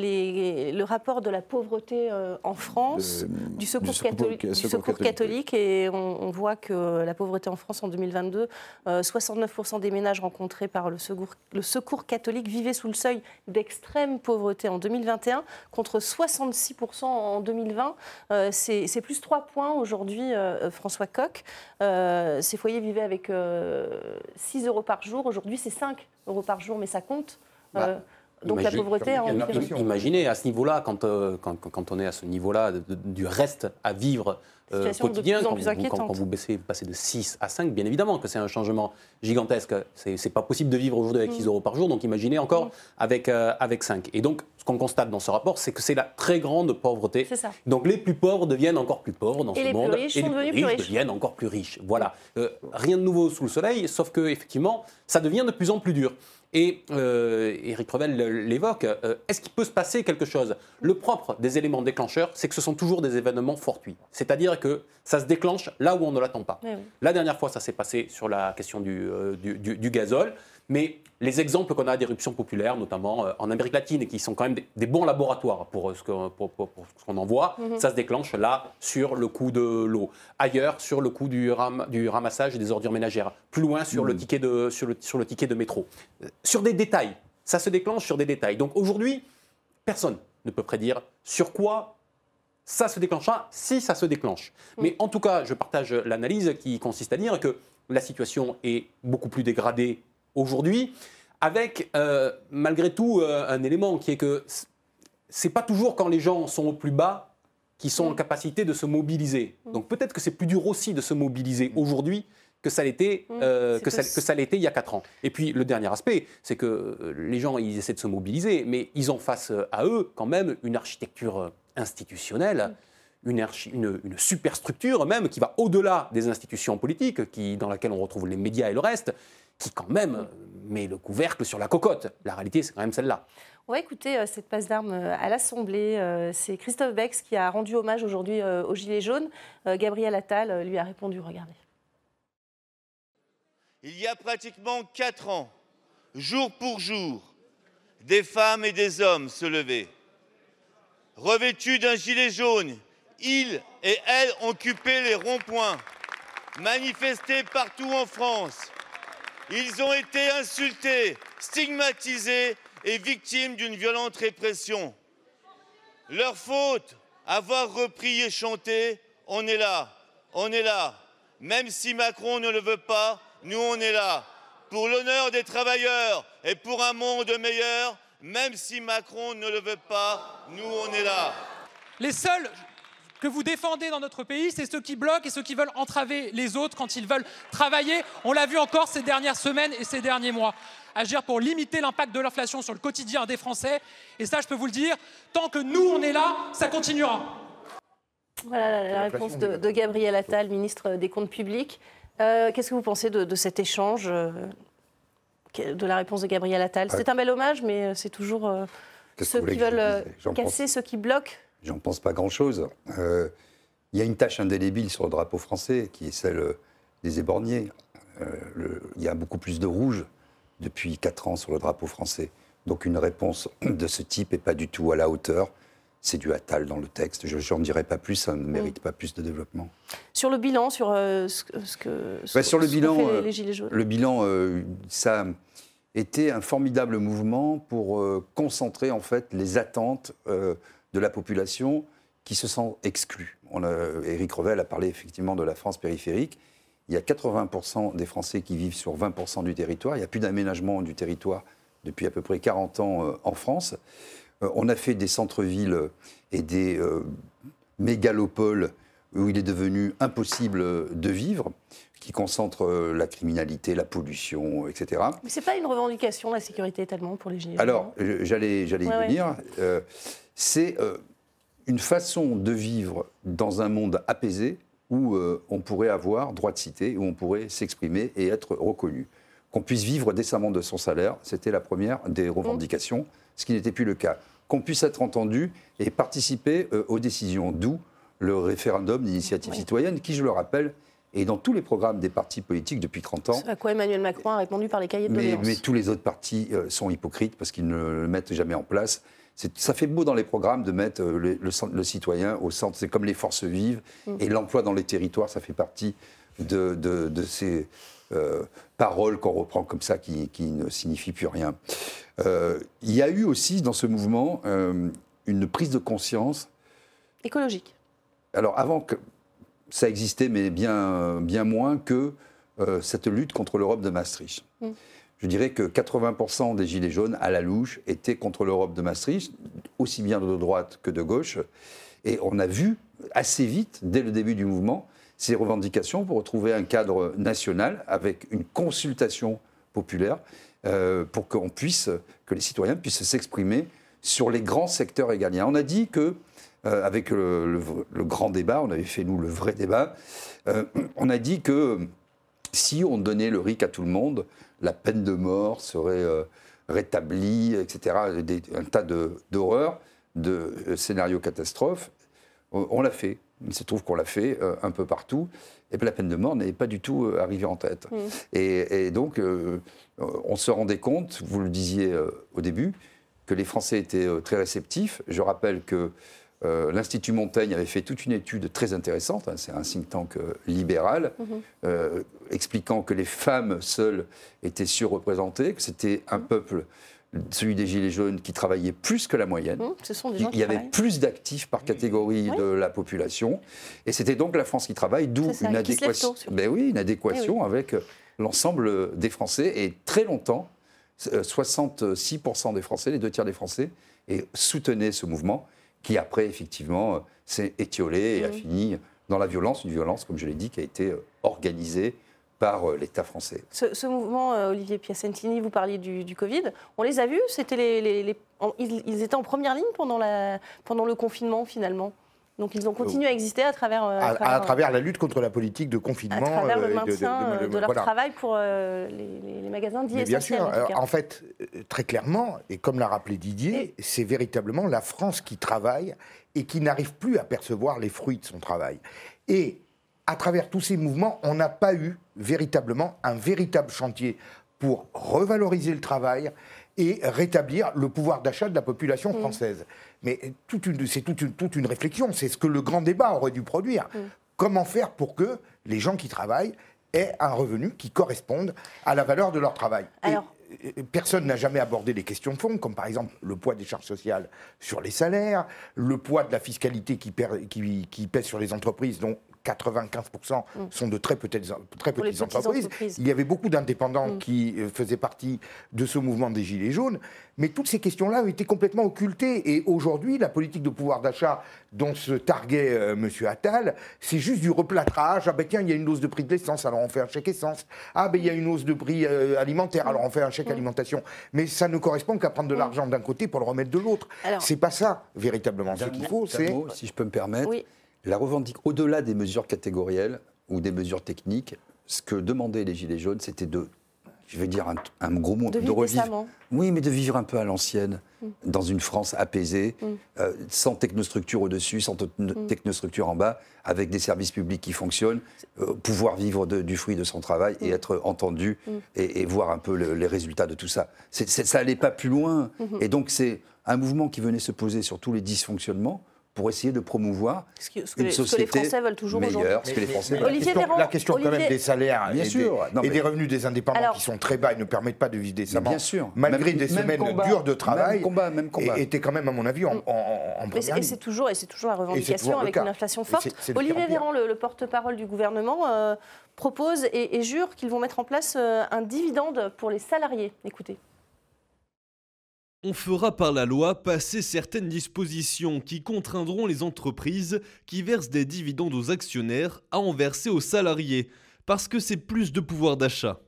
les- le rapport de la pauvreté euh, en France, De- du secours, du secours- catholique, du du secours secours catholique, catholique, et on, on voit que la pauvreté en France en 2022, euh, 69% des ménages rencontrés par le secours, le secours catholique vivaient sous le seuil d'extrême pauvreté en 2021, contre 66% en 2020. Euh, C'est plus 3 points aujourd'hui, euh, François Coq. Euh, ces foyers vivaient avec euh, 6 euros par jour. Aujourd'hui, c'est 5 euros par jour, mais ça compte. Bah, Donc la pauvreté empiré. Imaginez à ce niveau-là, quand, euh, quand, quand- on est à ce niveau-là du reste à vivre euh, Situation de quotidien, plus en quand, plus vous, quand- vous baissez, vous passez de 6 à 5, bien évidemment que c'est un changement gigantesque. C'est pas possible de vivre aujourd'hui avec Mm. 6 euros par jour, donc imaginez encore avec, euh, avec 5. Et donc, ce qu'on constate dans ce rapport, c'est que c'est la très grande pauvreté. C'est ça. Donc les plus pauvres deviennent encore plus pauvres dans Et ce les plus monde. riches et les plus riches riches. deviennent encore plus riches. Voilà. Euh, rien de nouveau sous le soleil, sauf que effectivement, ça devient de plus en plus dur. Et euh, Éric Revel l'évoque. euh, Est-ce qu'il peut se passer quelque chose? Le propre des éléments déclencheurs, c'est que ce sont toujours des événements fortuits. C'est-à-dire que ça se déclenche là où on ne l'attend pas. Eh oui. La dernière fois, ça s'est passé sur la question du, euh, du, du- du gazole. Mais les exemples qu'on a d'éruptions populaires, notamment euh, en Amérique latine, et qui sont quand même des, des bons laboratoires pour euh, ce pour- pour- pour ce qu'on en voit, Mhm. ça se déclenche là sur le coût de l'eau. Ailleurs, sur le coût du, ram- du ramassage des ordures ménagères. Plus loin, sur, le, Mhm. ticket de, sur, le, sur le ticket de métro. Euh, Sur des détails. Ça se déclenche sur des détails. Donc aujourd'hui, personne ne peut prédire sur quoi ça se déclenchera si ça se déclenche. Mais en tout cas, je partage l'analyse qui consiste à dire que la situation est beaucoup plus dégradée aujourd'hui, avec euh, malgré tout euh, un élément qui est que c'est pas toujours quand les gens sont au plus bas qui sont en capacité de se mobiliser. Donc peut-être que c'est plus dur aussi de se mobiliser aujourd'hui que ça l'était euh, que ça, que ça l'était il y a 4 ans. Et puis le dernier aspect, c'est que les gens ils essaient de se mobiliser, mais ils ont face à eux quand même une architecture institutionnelle. Une, une, une superstructure même qui va au-delà des institutions politiques, qui, dans laquelle on retrouve les médias et le reste, qui quand même met le couvercle sur la cocotte. La réalité, c'est quand même celle-là. On va écouter euh, cette passe d'armes euh, à l'Assemblée. Euh, C'est Christophe Bex qui a rendu hommage aujourd'hui euh, aux Gilets jaunes. Euh, Gabriel Attal lui a répondu, regardez. Il y a pratiquement quatre ans, jour pour jour, des femmes et des hommes se levaient. Revêtus d'un gilet jaune, ils et elles occupaient les ronds-points, manifestés partout en France. Ils ont été insultés, stigmatisés et victimes d'une violente répression. Leur faute, avoir repris et chanté, on est là, on est là. Même si Macron ne le veut pas, nous on est là. Pour l'honneur des travailleurs et pour un monde meilleur, même si Macron ne le veut pas, nous on est là. Les seuls que vous défendez dans notre pays, c'est ceux qui bloquent et ceux qui veulent entraver les autres quand ils veulent travailler. On l'a vu encore ces dernières semaines et ces derniers mois. Agir pour limiter l'impact de l'inflation sur le quotidien des Français. Et ça, je peux vous le dire, tant que nous, on est là, ça continuera. Voilà la, la réponse de, de Gabriel Attal, ministre des Comptes publics. Euh, Qu'est-ce que vous pensez de, de cet échange, euh, de la réponse de Gabriel Attal? C'est un bel hommage, mais euh, c'est toujours euh, ceux qui veulent euh, casser, ceux qui bloquent. J'en pense pas grand-chose. Euh, Il y a une tâche indélébile sur le drapeau français, qui est celle euh, des éborgnés. Euh, le- il y a beaucoup plus de rouge depuis 4 ans sur le drapeau français. Donc une réponse de ce type n'est pas du tout à la hauteur. C'est du Attal dans le texte. Je n'en dirai pas plus, ça ne mérite pas plus de développement. Sur le bilan, sur euh, ce, que- ce que. ce- Bah, sur le ce bilan, fait les- euh, les Gilets jaunes. le bilan, euh, ça était un formidable mouvement pour euh, concentrer en fait les attentes euh, de la population qui se sent exclue. On a, Éric Revel a parlé effectivement de la France périphérique. Il y a 80% des Français qui vivent sur 20% du territoire. Il n'y a plus d'aménagement du territoire depuis à peu près 40 ans euh, en France. Euh, on a fait des centres-villes et des euh, mégalopoles où il est devenu impossible de vivre, qui concentrent euh, la criminalité, la pollution, etc. Mais c'est pas une revendication, la sécurité, tellement pour les Gilets. Alors, j'allais j'allais y Ouais, ouais. venir. Euh, c'est euh, une façon de vivre dans un monde apaisé où euh, on pourrait avoir droit de cité, où on pourrait s'exprimer et être reconnu. Qu'on puisse vivre décemment de son salaire, c'était la première des revendications, ce qui n'était plus le cas. Qu'on puisse être entendu et participer euh, aux décisions, d'où le référendum d'initiative citoyenne, qui, je le rappelle, est dans tous les programmes des partis politiques depuis 30 ans. Ce à quoi Emmanuel Macron a répondu par les cahiers de Mais, mais tous les autres partis euh, sont hypocrites parce qu'ils ne le mettent jamais en place. Ça fait beau dans les programmes de mettre euh, le, le centre- le citoyen au centre. C'est comme les forces vives Mm. et l'emploi dans les territoires, ça fait partie de, de- de ces euh, paroles qu'on reprend comme ça qui, qui ne signifient plus rien. Euh, il y a eu aussi dans ce mouvement euh, une prise de conscience Écologique. alors avant que ça existait, mais bien, bien moins que cette lutte contre l'Europe de Maastricht. Mm. Je dirais que 80% des Gilets jaunes, à la louche, étaient contre l'Europe de Maastricht, aussi bien de droite que de gauche. Et on a vu assez vite, dès le début du mouvement, ces revendications pour retrouver un cadre national avec une consultation populaire euh, pour que les citoyens puissent s'exprimer sur les grands secteurs égaliens. On a dit que, euh, avec le grand débat, on avait fait nous le vrai débat, euh, on a dit que si on donnait le RIC à tout le monde, la peine de mort serait euh, rétablie, etc. Des- un tas de- d'horreurs, de, euh, scénarios catastrophes. On, on l'a fait. Il se trouve qu'on l'a fait euh, un peu partout. Et puis la peine de mort n'est pas du tout euh, arrivée en tête. Et, et donc, euh, on se rendait compte, vous le disiez au début, que les Français étaient très réceptifs. Je rappelle que euh, l'Institut Montaigne avait fait toute une étude très intéressante, hein, c'est un think tank euh, libéral, Mhm. euh, expliquant que les femmes seules étaient surreprésentées, que c'était un peuple, celui des Gilets jaunes, qui travaillait plus que la moyenne. Ce sont des Il gens il qui y avait plus d'actifs par catégorie de la population. Et c'était donc la France qui travaille, d'où une adéquation, ben oui, une adéquation Eh oui. avec l'ensemble des Français. Et très longtemps, euh, 66% des Français, les deux tiers des Français, et soutenaient ce mouvement qui, après, effectivement, euh, s'est étiolé et a Mhm. fini dans la violence, une violence, comme je l'ai dit, qui a été euh, organisée par euh, l'État français. Ce, ce mouvement, Olivier Piacentini, vous parliez du, du Covid. On les a vus C'était les, les- les- en- ils, ils étaient en première ligne pendant, la, pendant le confinement, finalement? Donc ils ont continué à exister à travers, euh, à, travers, à travers la lutte contre la politique de confinement. à travers euh, le et de- de- maintien de- euh, leur voilà. travail pour euh, les, magasins dits Mais bien sûr, en euh, fait, euh, très clairement, et comme l'a rappelé Didier, c'est véritablement la France qui travaille et qui n'arrive plus à percevoir les fruits de son travail. Et à travers tous ces mouvements, on n'a pas eu véritablement un véritable chantier pour revaloriser le travail et rétablir le pouvoir d'achat de la population française. Mais c'est toute une, toute une réflexion, c'est ce que le grand débat aurait dû produire. Comment faire pour que les gens qui travaillent aient un revenu qui corresponde à la valeur de leur travail Et- Alors- et personne n'a jamais abordé les questions de fond, comme par exemple le poids des charges sociales sur les salaires, le poids de la fiscalité qui, per- qui- qui pèse sur les entreprises, dont 95% sont de très petites, très entreprises. entreprises. Il y avait beaucoup d'indépendants Mm. qui euh, faisaient partie de ce mouvement des Gilets jaunes, mais toutes ces questions-là ont été complètement occultées. Et aujourd'hui, la politique de pouvoir d'achat dont se targuait euh, M. Attal, c'est juste du replâtrage. Ah ben tiens, il y a une hausse de prix de l'essence, alors on fait un chèque essence. Ah ben il y a une hausse de prix euh, alimentaire, alors on fait un chèque alimentation. Mais ça ne correspond qu'à prendre de l'argent d'un côté pour le remettre de l'autre. C'est pas ça, véritablement. Ce qu'il faut, c'est... si je peux me permettre, Oui. La revendique au-delà des mesures catégorielles ou des mesures techniques, ce que demandaient les Gilets jaunes, c'était de, je vais dire un, un gros mot, De vivre décemment. Oui, mais de vivre un peu à l'ancienne, Mm. dans une France apaisée, Mm. euh, sans technostructure au-dessus, sans Mm. technostructure en bas, avec des services publics qui fonctionnent, euh, pouvoir vivre de- du fruit de son travail et être entendu et, et voir un peu le- les résultats de tout ça. Ça n'allait pas plus loin. Mhm. Et donc, c'est un mouvement qui venait se poser sur tous les dysfonctionnements pour essayer de promouvoir Ce que, ce que une les, ce que les société Français veulent toujours aujourd'hui. meilleure, ce que les Français Mais veulent. Olivier la question, Véran, la question quand même des salaires Bien et, sûr, des, non, et des revenus des indépendants Alors- qui sont très bas et ne permettent pas de vivre décemment, bien sûr. malgré Même- des même semaines combat. dures de travail, Même combat, même combat. était quand même, à mon avis, en, en, en première et c'est toujours, et c'est toujours la revendication le avec une inflation forte. Olivier. Véran, le, le porte-parole du gouvernement, euh, propose et, et jure qu'ils vont mettre en place euh, un dividende pour les salariés. Écoutez. On fera par la loi passer certaines dispositions qui contraindront les entreprises qui versent des dividendes aux actionnaires à en verser aux salariés, parce que c'est plus de pouvoir d'achat.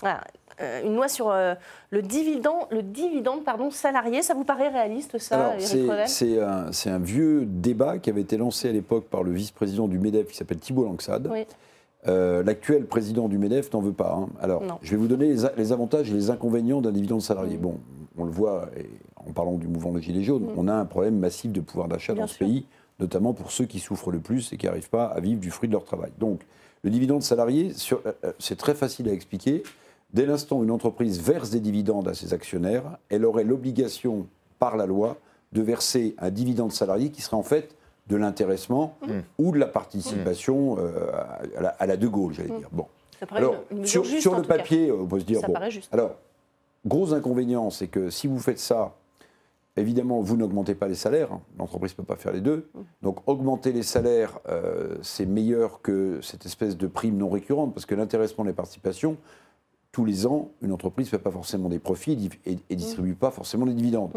Voilà, euh, une loi sur euh, le dividende, le dividende pardon, salarié, ça vous paraît réaliste ça, un, c'est un vieux débat qui avait été lancé à l'époque par le vice-président du MEDEF qui s'appelle Thibault Langsade. Oui. Euh, L'actuel président du MEDEF n'en veut pas. hein. Alors, Non. je vais vous donner les, avantages et les inconvénients d'un dividende salarié. Bon, on le voit et en parlant du mouvement des Gilets jaunes, Mm. on a un problème massif de pouvoir d'achat dans ce pays, notamment pour ceux qui souffrent le plus et qui n'arrivent pas à vivre du fruit de leur travail. Donc, le dividende salarié, euh, euh, c'est très facile à expliquer. Dès l'instant où une entreprise verse des dividendes à ses actionnaires, elle aurait l'obligation par la loi, de verser un dividende salarié qui serait en fait de l'intéressement Mmh. ou de la participation euh, à, la, à la De Gaulle, j'allais Mmh. dire. Bon. Ça paraît Alors, une- une mesure sur, juste, sur en le cas. papier, on peut se dire. Ça bon, paraît juste. Alors, gros inconvénient, c'est que si vous faites ça, évidemment, vous n'augmentez pas les salaires. hein. L'entreprise ne peut pas faire les deux. Mmh. Donc, augmenter les salaires, euh, c'est meilleur que cette espèce de prime non récurrente, parce que l'intéressement des participations, tous les ans, une entreprise ne fait pas forcément des profits et, et- et distribue pas forcément des dividendes.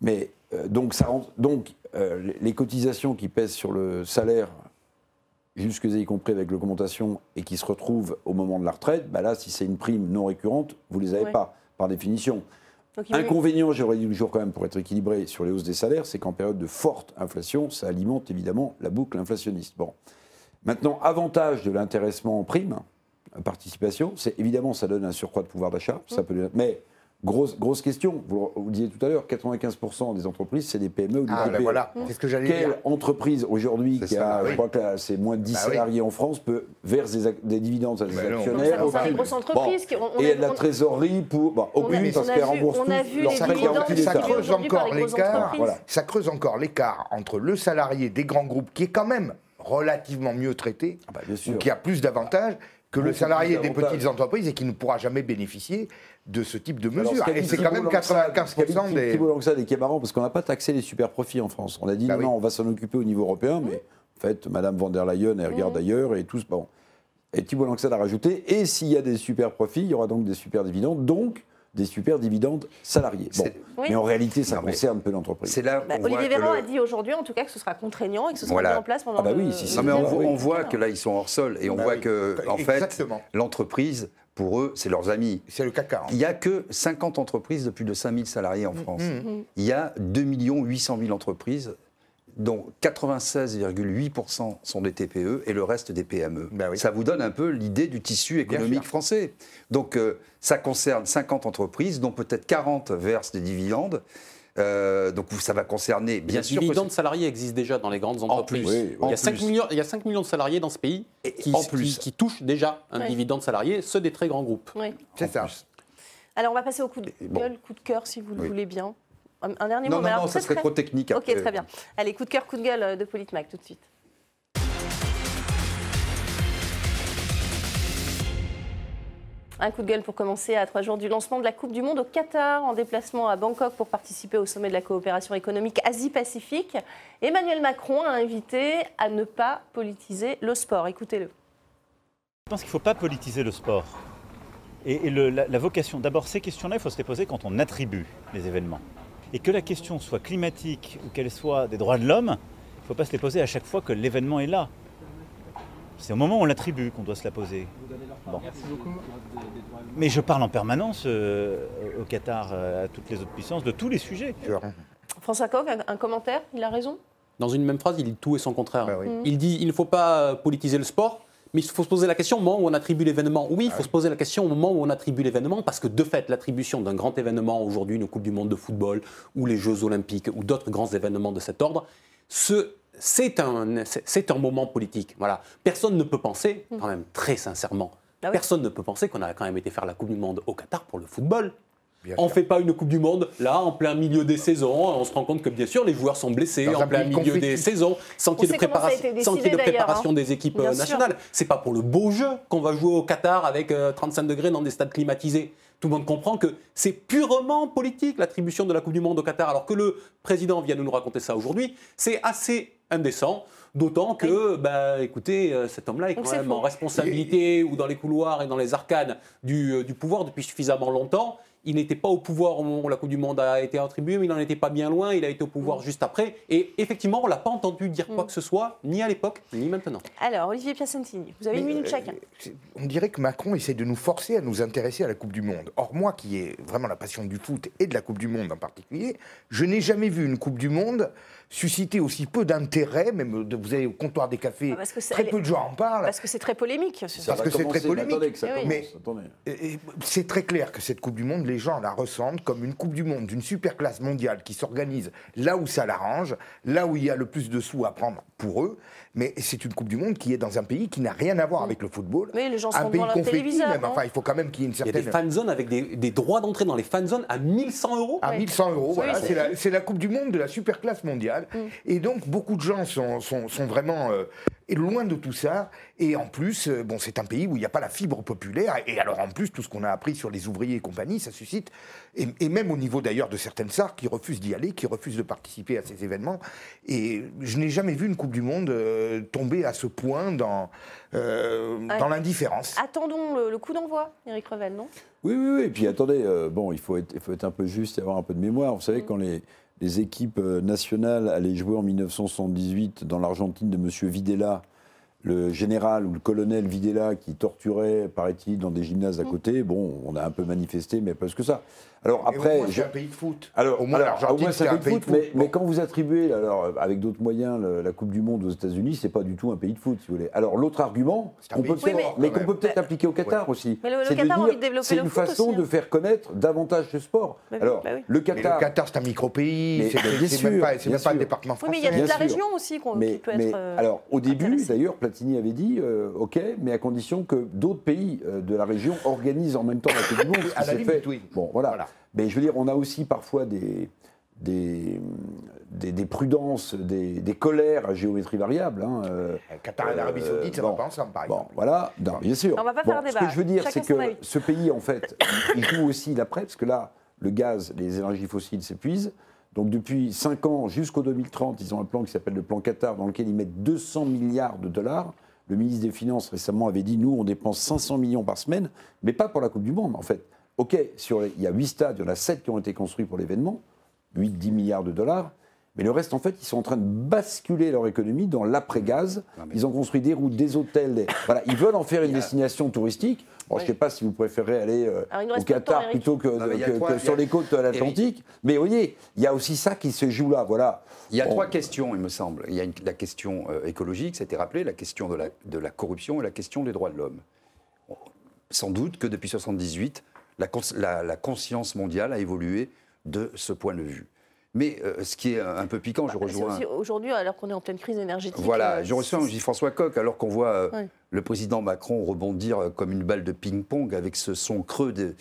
Mais euh, donc, ça rend- donc euh, les- cotisations qui pèsent sur le salaire, jusque y compris avec l'augmentation, et qui se retrouvent au moment de la retraite, bah là, si c'est une prime non récurrente, vous les avez Ouais. pas, par définition. Donc, Inconvénient, j'aurais dit toujours quand même pour être équilibré sur les hausses des salaires, c'est qu'en période de forte inflation, ça alimente évidemment la boucle inflationniste. Bon. Maintenant, avantage de l'intéressement en prime, euh, participation, c'est évidemment ça donne un surcroît de pouvoir d'achat, ça peut, mais grosse, grosse question, vous, vous le disiez tout à l'heure, 95% des entreprises, c'est des PME ou des Ah, ben TPE. voilà, c'est ce que j'allais Quelle dire. entreprise aujourd'hui qui ça, a, oui. je crois que là, c'est moins de 10 Bah oui. salariés en France, peut verse des, des dividendes à ses Ben non. actionnaires Ça qui- on- on et a- de la on- trésorerie pour. Bah, On a- aucune, on parce a qu'elle vu- rembourse on a vu les dividendes ça creuse encore l'écart. Ça creuse encore l'écart entre le salarié des grands groupes qui est quand même relativement mieux traité, Ah bah, bien sûr. ou qui a plus d'avantages que le Beaucoup salarié des petites entreprises et qui ne pourra jamais bénéficier de ce type de Alors, mesures. ce qu'a Et dit c'est quand même Langsade, ce qu'a 95% dit des. Et qui est marrant parce qu'on n'a pas taxé les super profits en France. On a dit Bah non, oui. non, on va s'en occuper au niveau européen, mais en fait, Madame von der Leyen, elle regarde ailleurs et tous. Bon. Et Thibault Langsade a rajouté et s'il y a des super profits, il y aura donc des super dividendes, donc des super dividendes salariés. Bon. C'est- Oui. Mais en réalité, ça Non, concerne peu d'entreprises. C'est là Bah, Olivier Véran le- a dit aujourd'hui, en tout cas, que ce sera contraignant et que ce sera Voilà. mis en place pendant Ah bah oui, le- si, le. Non, mais on, voit- on voit quinquennat. que là, ils sont hors sol et on Bah voit oui. que, en fait, l'entreprise, pour eux, c'est leurs amis. C'est le CAC 40. Il n'y a que 50 entreprises de plus de 5000 salariés en France. Mhm. Il y a 2 800 000 entreprises, dont 96,8% sont des TPE et le reste des PME. Bah oui. Ça vous donne un peu l'idée du tissu économique français. Donc, euh, ça concerne 50 entreprises, dont peut-être 40 versent des dividendes. Euh, donc, ça va concerner, bien Les sûr. que dividendes salariés existent déjà dans les grandes entreprises. plus, oui, il, y en a 5 plus. millions, il y a 5 millions de salariés dans ce pays qui, en qui- plus. qui touchent déjà un Ouais. dividende salarié, ceux des très grands groupes. Oui. C'est ça. Alors, on va passer au coup de bon. gueule, coup de cœur, si vous le Oui. voulez bien. Un, un dernier Non, mot, non, mais alors non, ça très, serait très- trop technique. Ok, après. très bien. Allez, coup de cœur, coup de gueule euh, de Politmac, tout de suite. Un coup de gueule pour commencer à trois jours du lancement de la Coupe du Monde au Qatar, en déplacement à Bangkok pour participer au sommet de la coopération économique Asie-Pacifique. Emmanuel Macron a invité à ne pas politiser le sport. Écoutez-le. Je pense qu'il ne faut pas politiser le sport. Et, la, la vocation, d'abord, ces questions-là, il faut se les poser quand on attribue les événements. Et que la question soit climatique ou qu'elle soit des droits de l'homme, il ne faut pas se les poser à chaque fois que l'événement est là. C'est au moment où on l'attribue qu'on doit se la poser. Bon. Mais je parle en permanence euh, au Qatar, euh, à toutes les autres puissances, de tous les sujets. François Coq, un, commentaire? Il a raison? Dans une même phrase, il dit tout et son contraire. Bah oui. Mhm. Il dit il ne faut pas euh, politiser le sport, mais il faut se poser la question au moment où on attribue l'événement. Oui, il faut se poser la question au moment où on attribue l'événement, parce que de fait, l'attribution d'un grand événement, aujourd'hui une Coupe du Monde de football, ou les Jeux Olympiques, ou d'autres grands événements de cet ordre, ce- c'est un, c'est- un moment politique. Voilà. Personne ne peut penser, quand même très sincèrement, Ah oui. personne ne peut penser qu'on a quand même été faire la Coupe du Monde au Qatar pour le football. Bien On ne fait pas une Coupe du Monde là, en plein milieu des saisons. On se rend compte que bien sûr, les joueurs sont blessés Dans en plein milieu des saisons, sans qu'il y ait de été sans qu'il y ait de décidé, préparation hein. des équipes Bien euh, nationales. C'est pas pour le beau jeu qu'on va jouer au Qatar avec euh, 35 degrés dans des stades climatisés. Tout le monde comprend que c'est purement politique l'attribution de la Coupe du Monde au Qatar, alors que le président vient de nous raconter ça aujourd'hui. C'est assez indécent. D'autant que, bah, écoutez, euh, cet homme-là est quand même en responsabilité ou dans les couloirs et dans les arcanes du, euh, du pouvoir depuis suffisamment longtemps. Il n'était pas au pouvoir au moment où la Coupe du Monde a été attribuée, mais il n'en était pas bien loin. Il a été au Mm. pouvoir juste après. Et effectivement, on l'a pas entendu dire quoi que ce soit, ni à l'époque, ni maintenant. Alors, Olivier Piacentini, vous avez une minute euh, chacun. On dirait que Macron essaie de nous forcer à nous intéresser à la Coupe du Monde. Or, moi qui ai vraiment la passion du foot et de la Coupe du Monde en particulier, je n'ai jamais vu une Coupe du Monde suscité aussi peu d'intérêt, même de- vous avez au comptoir des cafés, Ah, parce très peu de gens en parlent. Parce que c'est très polémique. Parce va que c'est très polémique. attendez que ça oui. Mais c'est très clair que cette Coupe du Monde, les gens la ressentent comme une Coupe du Monde d'une super classe mondiale qui s'organise là où ça l'arrange, là où il y a le plus de sous à prendre pour eux. Mais c'est une Coupe du Monde qui est dans un pays qui n'a rien à voir avec le football. Oui, les gens un sont pays téléviseur, même. Enfin, il faut quand même qu'il y ait une Il y a certaine. des fan zones avec des, des droits d'entrée dans les fan zones à 1100 euros. À 1100 euros, voilà. Oui, c'est c'est- la, c'est la Coupe du Monde de la super classe mondiale. Mm. Et donc, beaucoup de gens sont, sont, sont vraiment euh, loin de tout ça. Et en plus, euh, bon, c'est un pays où il n'y a pas la fibre populaire. Et alors, en plus, tout ce qu'on a appris sur les ouvriers et compagnie, ça suscite. Et, et même au niveau d'ailleurs de certaines SAR qui refusent d'y aller, qui refusent de participer à ces événements. Et je n'ai jamais vu une Coupe du Monde euh, tomber à ce point dans, euh, Ouais. dans l'indifférence. Attendons le, le coup d'envoi, Eric Revel, non? Oui, oui, oui. Et puis attendez, euh, bon, il faut, être, il faut être un peu juste et avoir un peu de mémoire. Vous savez, quand les, les équipes euh, nationales allaient jouer en 1978 dans l'Argentine de M. Videla, le général ou le colonel Videla qui torturait, paraît-il, dans des gymnases à côté, bon, on a un peu manifesté, mais pas plus que ça. Alors après. moins, c'est je- un pays de foot. Alors, Au moins, alors, l'Argentine, au moins, c'est un pays de foot, mais, Bon. mais quand vous attribuez, alors, avec d'autres moyens, le- la Coupe du Monde aux États-Unis, c'est pas du tout un pays de foot, si vous voulez. Alors, l'autre argument, qu'on peut de peut-être- sport, mais qu'on peut peut-être appliquer au Qatar aussi, Mais le- le c'est de Qatar a dire, envie de développer c'est une façon aussi, hein. de faire connaître davantage ce sport. Bah oui, alors, bah oui. le Mais Qatar. le Qatar, c'est un micro-pays. Mais- C'est même pas, c'est bien même pas un département Oui, français. mais il y a toute la région aussi qui peut mais être. euh, alors, au début, d'ailleurs, Platini avait dit, euh, OK, mais à condition que d'autres pays euh, de la région organisent en même temps la Coupe du Monde. À la s'est limite, fait. oui. Bon, voilà. Voilà. Mais je veux dire, on a aussi parfois des, des, des, des prudences, des, des colères à géométrie variable. hein, euh, Qatar et l'Arabie euh, Saoudite, ça bon. va pas ensemble, par Bon, exemple. voilà, non, bien sûr. On va pas Bon, faire un Ce débat. que je veux dire, c'est que avis. ce pays, en fait, il joue aussi l'après, parce que là, le gaz, les énergies fossiles s'épuisent. Donc depuis 5 ans jusqu'au 2030, ils ont un plan qui s'appelle le plan Qatar, dans lequel ils mettent 200 milliards de dollars. Le ministre des Finances récemment avait dit, nous, on dépense 500 millions par semaine, mais pas pour la Coupe du Monde, en fait. OK, sur les- il y a 8 stades, il y en a 7 qui ont été construits pour l'événement, 8-10 milliards de dollars. Mais le reste, en fait, ils sont en train de basculer leur économie dans l'après-gaz. Ils ont construit des routes, des hôtels. des- Voilà, ils veulent en faire une destination touristique. Bon, Je ne sais pas si vous préférez aller euh, au temps, Qatar plutôt que, Non, trois- sur les côtes de l'Atlantique. Mais vous voyez, il y a aussi ça qui se joue là. Voilà. Il y a Bon. trois questions, il me semble. Il y a une- la question euh, écologique, ça a été rappelé, la question de la, de la corruption et la question des droits de l'homme. Sans doute que depuis 1978, la, cons- la- la conscience mondiale a évolué de ce point de vue. Mais euh, ce qui est un peu piquant, je Bah, rejoins. Aujourd'hui, alors qu'on est en pleine crise énergétique. Voilà, euh, je reçois c'est- J. François Coq, alors qu'on voit euh, le président Macron rebondir comme une balle de ping-pong avec ce son creux de-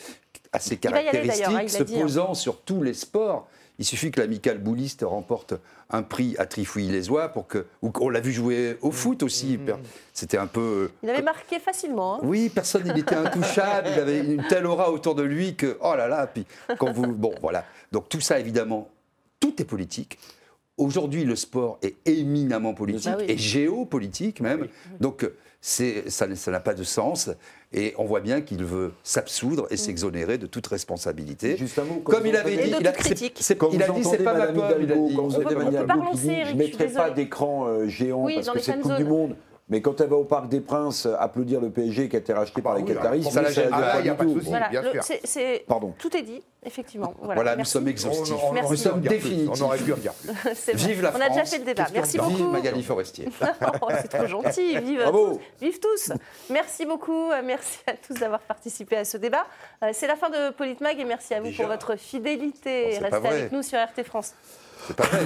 assez aller, caractéristique, hein, l'a se dit, hein. posant sur tous les sports. Il suffit que l'amical bouliste remporte un prix à Trifouille-les-Oies pour que. Ou qu'on l'a vu jouer au foot aussi. C'était un peu. Il avait marqué facilement. hein. Oui, personne, il était intouchable, il avait une telle aura autour de lui que, oh là là, puis quand vous... Bon, voilà. Donc tout ça, évidemment, tout est politique. Aujourd'hui, le sport est éminemment politique oui. et géopolitique même. Donc c'est, ça, n'a pas de sens. Et on voit bien qu'il veut s'absoudre et s'exonérer de toute responsabilité. Juste un mot, Comme il avait dit, de il a, c'est- il a dit c'est pas ma pomme, quand vous Madame Hidalgo je ne mettrai pas d'écran euh, géant Oui, parce que c'est Coupe du. Monde. Mais quand elle va au Parc des Princes euh, applaudir le PSG qui a été racheté par les oui, Qataris, ça la gêne pas, du tout. Voilà, tout est dit, effectivement. Voilà, Voilà, nous sommes On, exhaustifs. on- on Merci. aurait pu en dire plus. Définitif. On aurait pu en dire plus. Vive la On France. a déjà fait le débat. Merci Vive beaucoup. Magali Forestier. Oh, c'est trop gentil. Vive, Bravo. tous. Vive tous. Merci beaucoup. Merci à tous d'avoir participé à ce débat. Euh, C'est la fin de Politmag et merci à vous Déjà pour votre Oh, fidélité. pas Restez avec nous sur RT France. C'est pas vrai.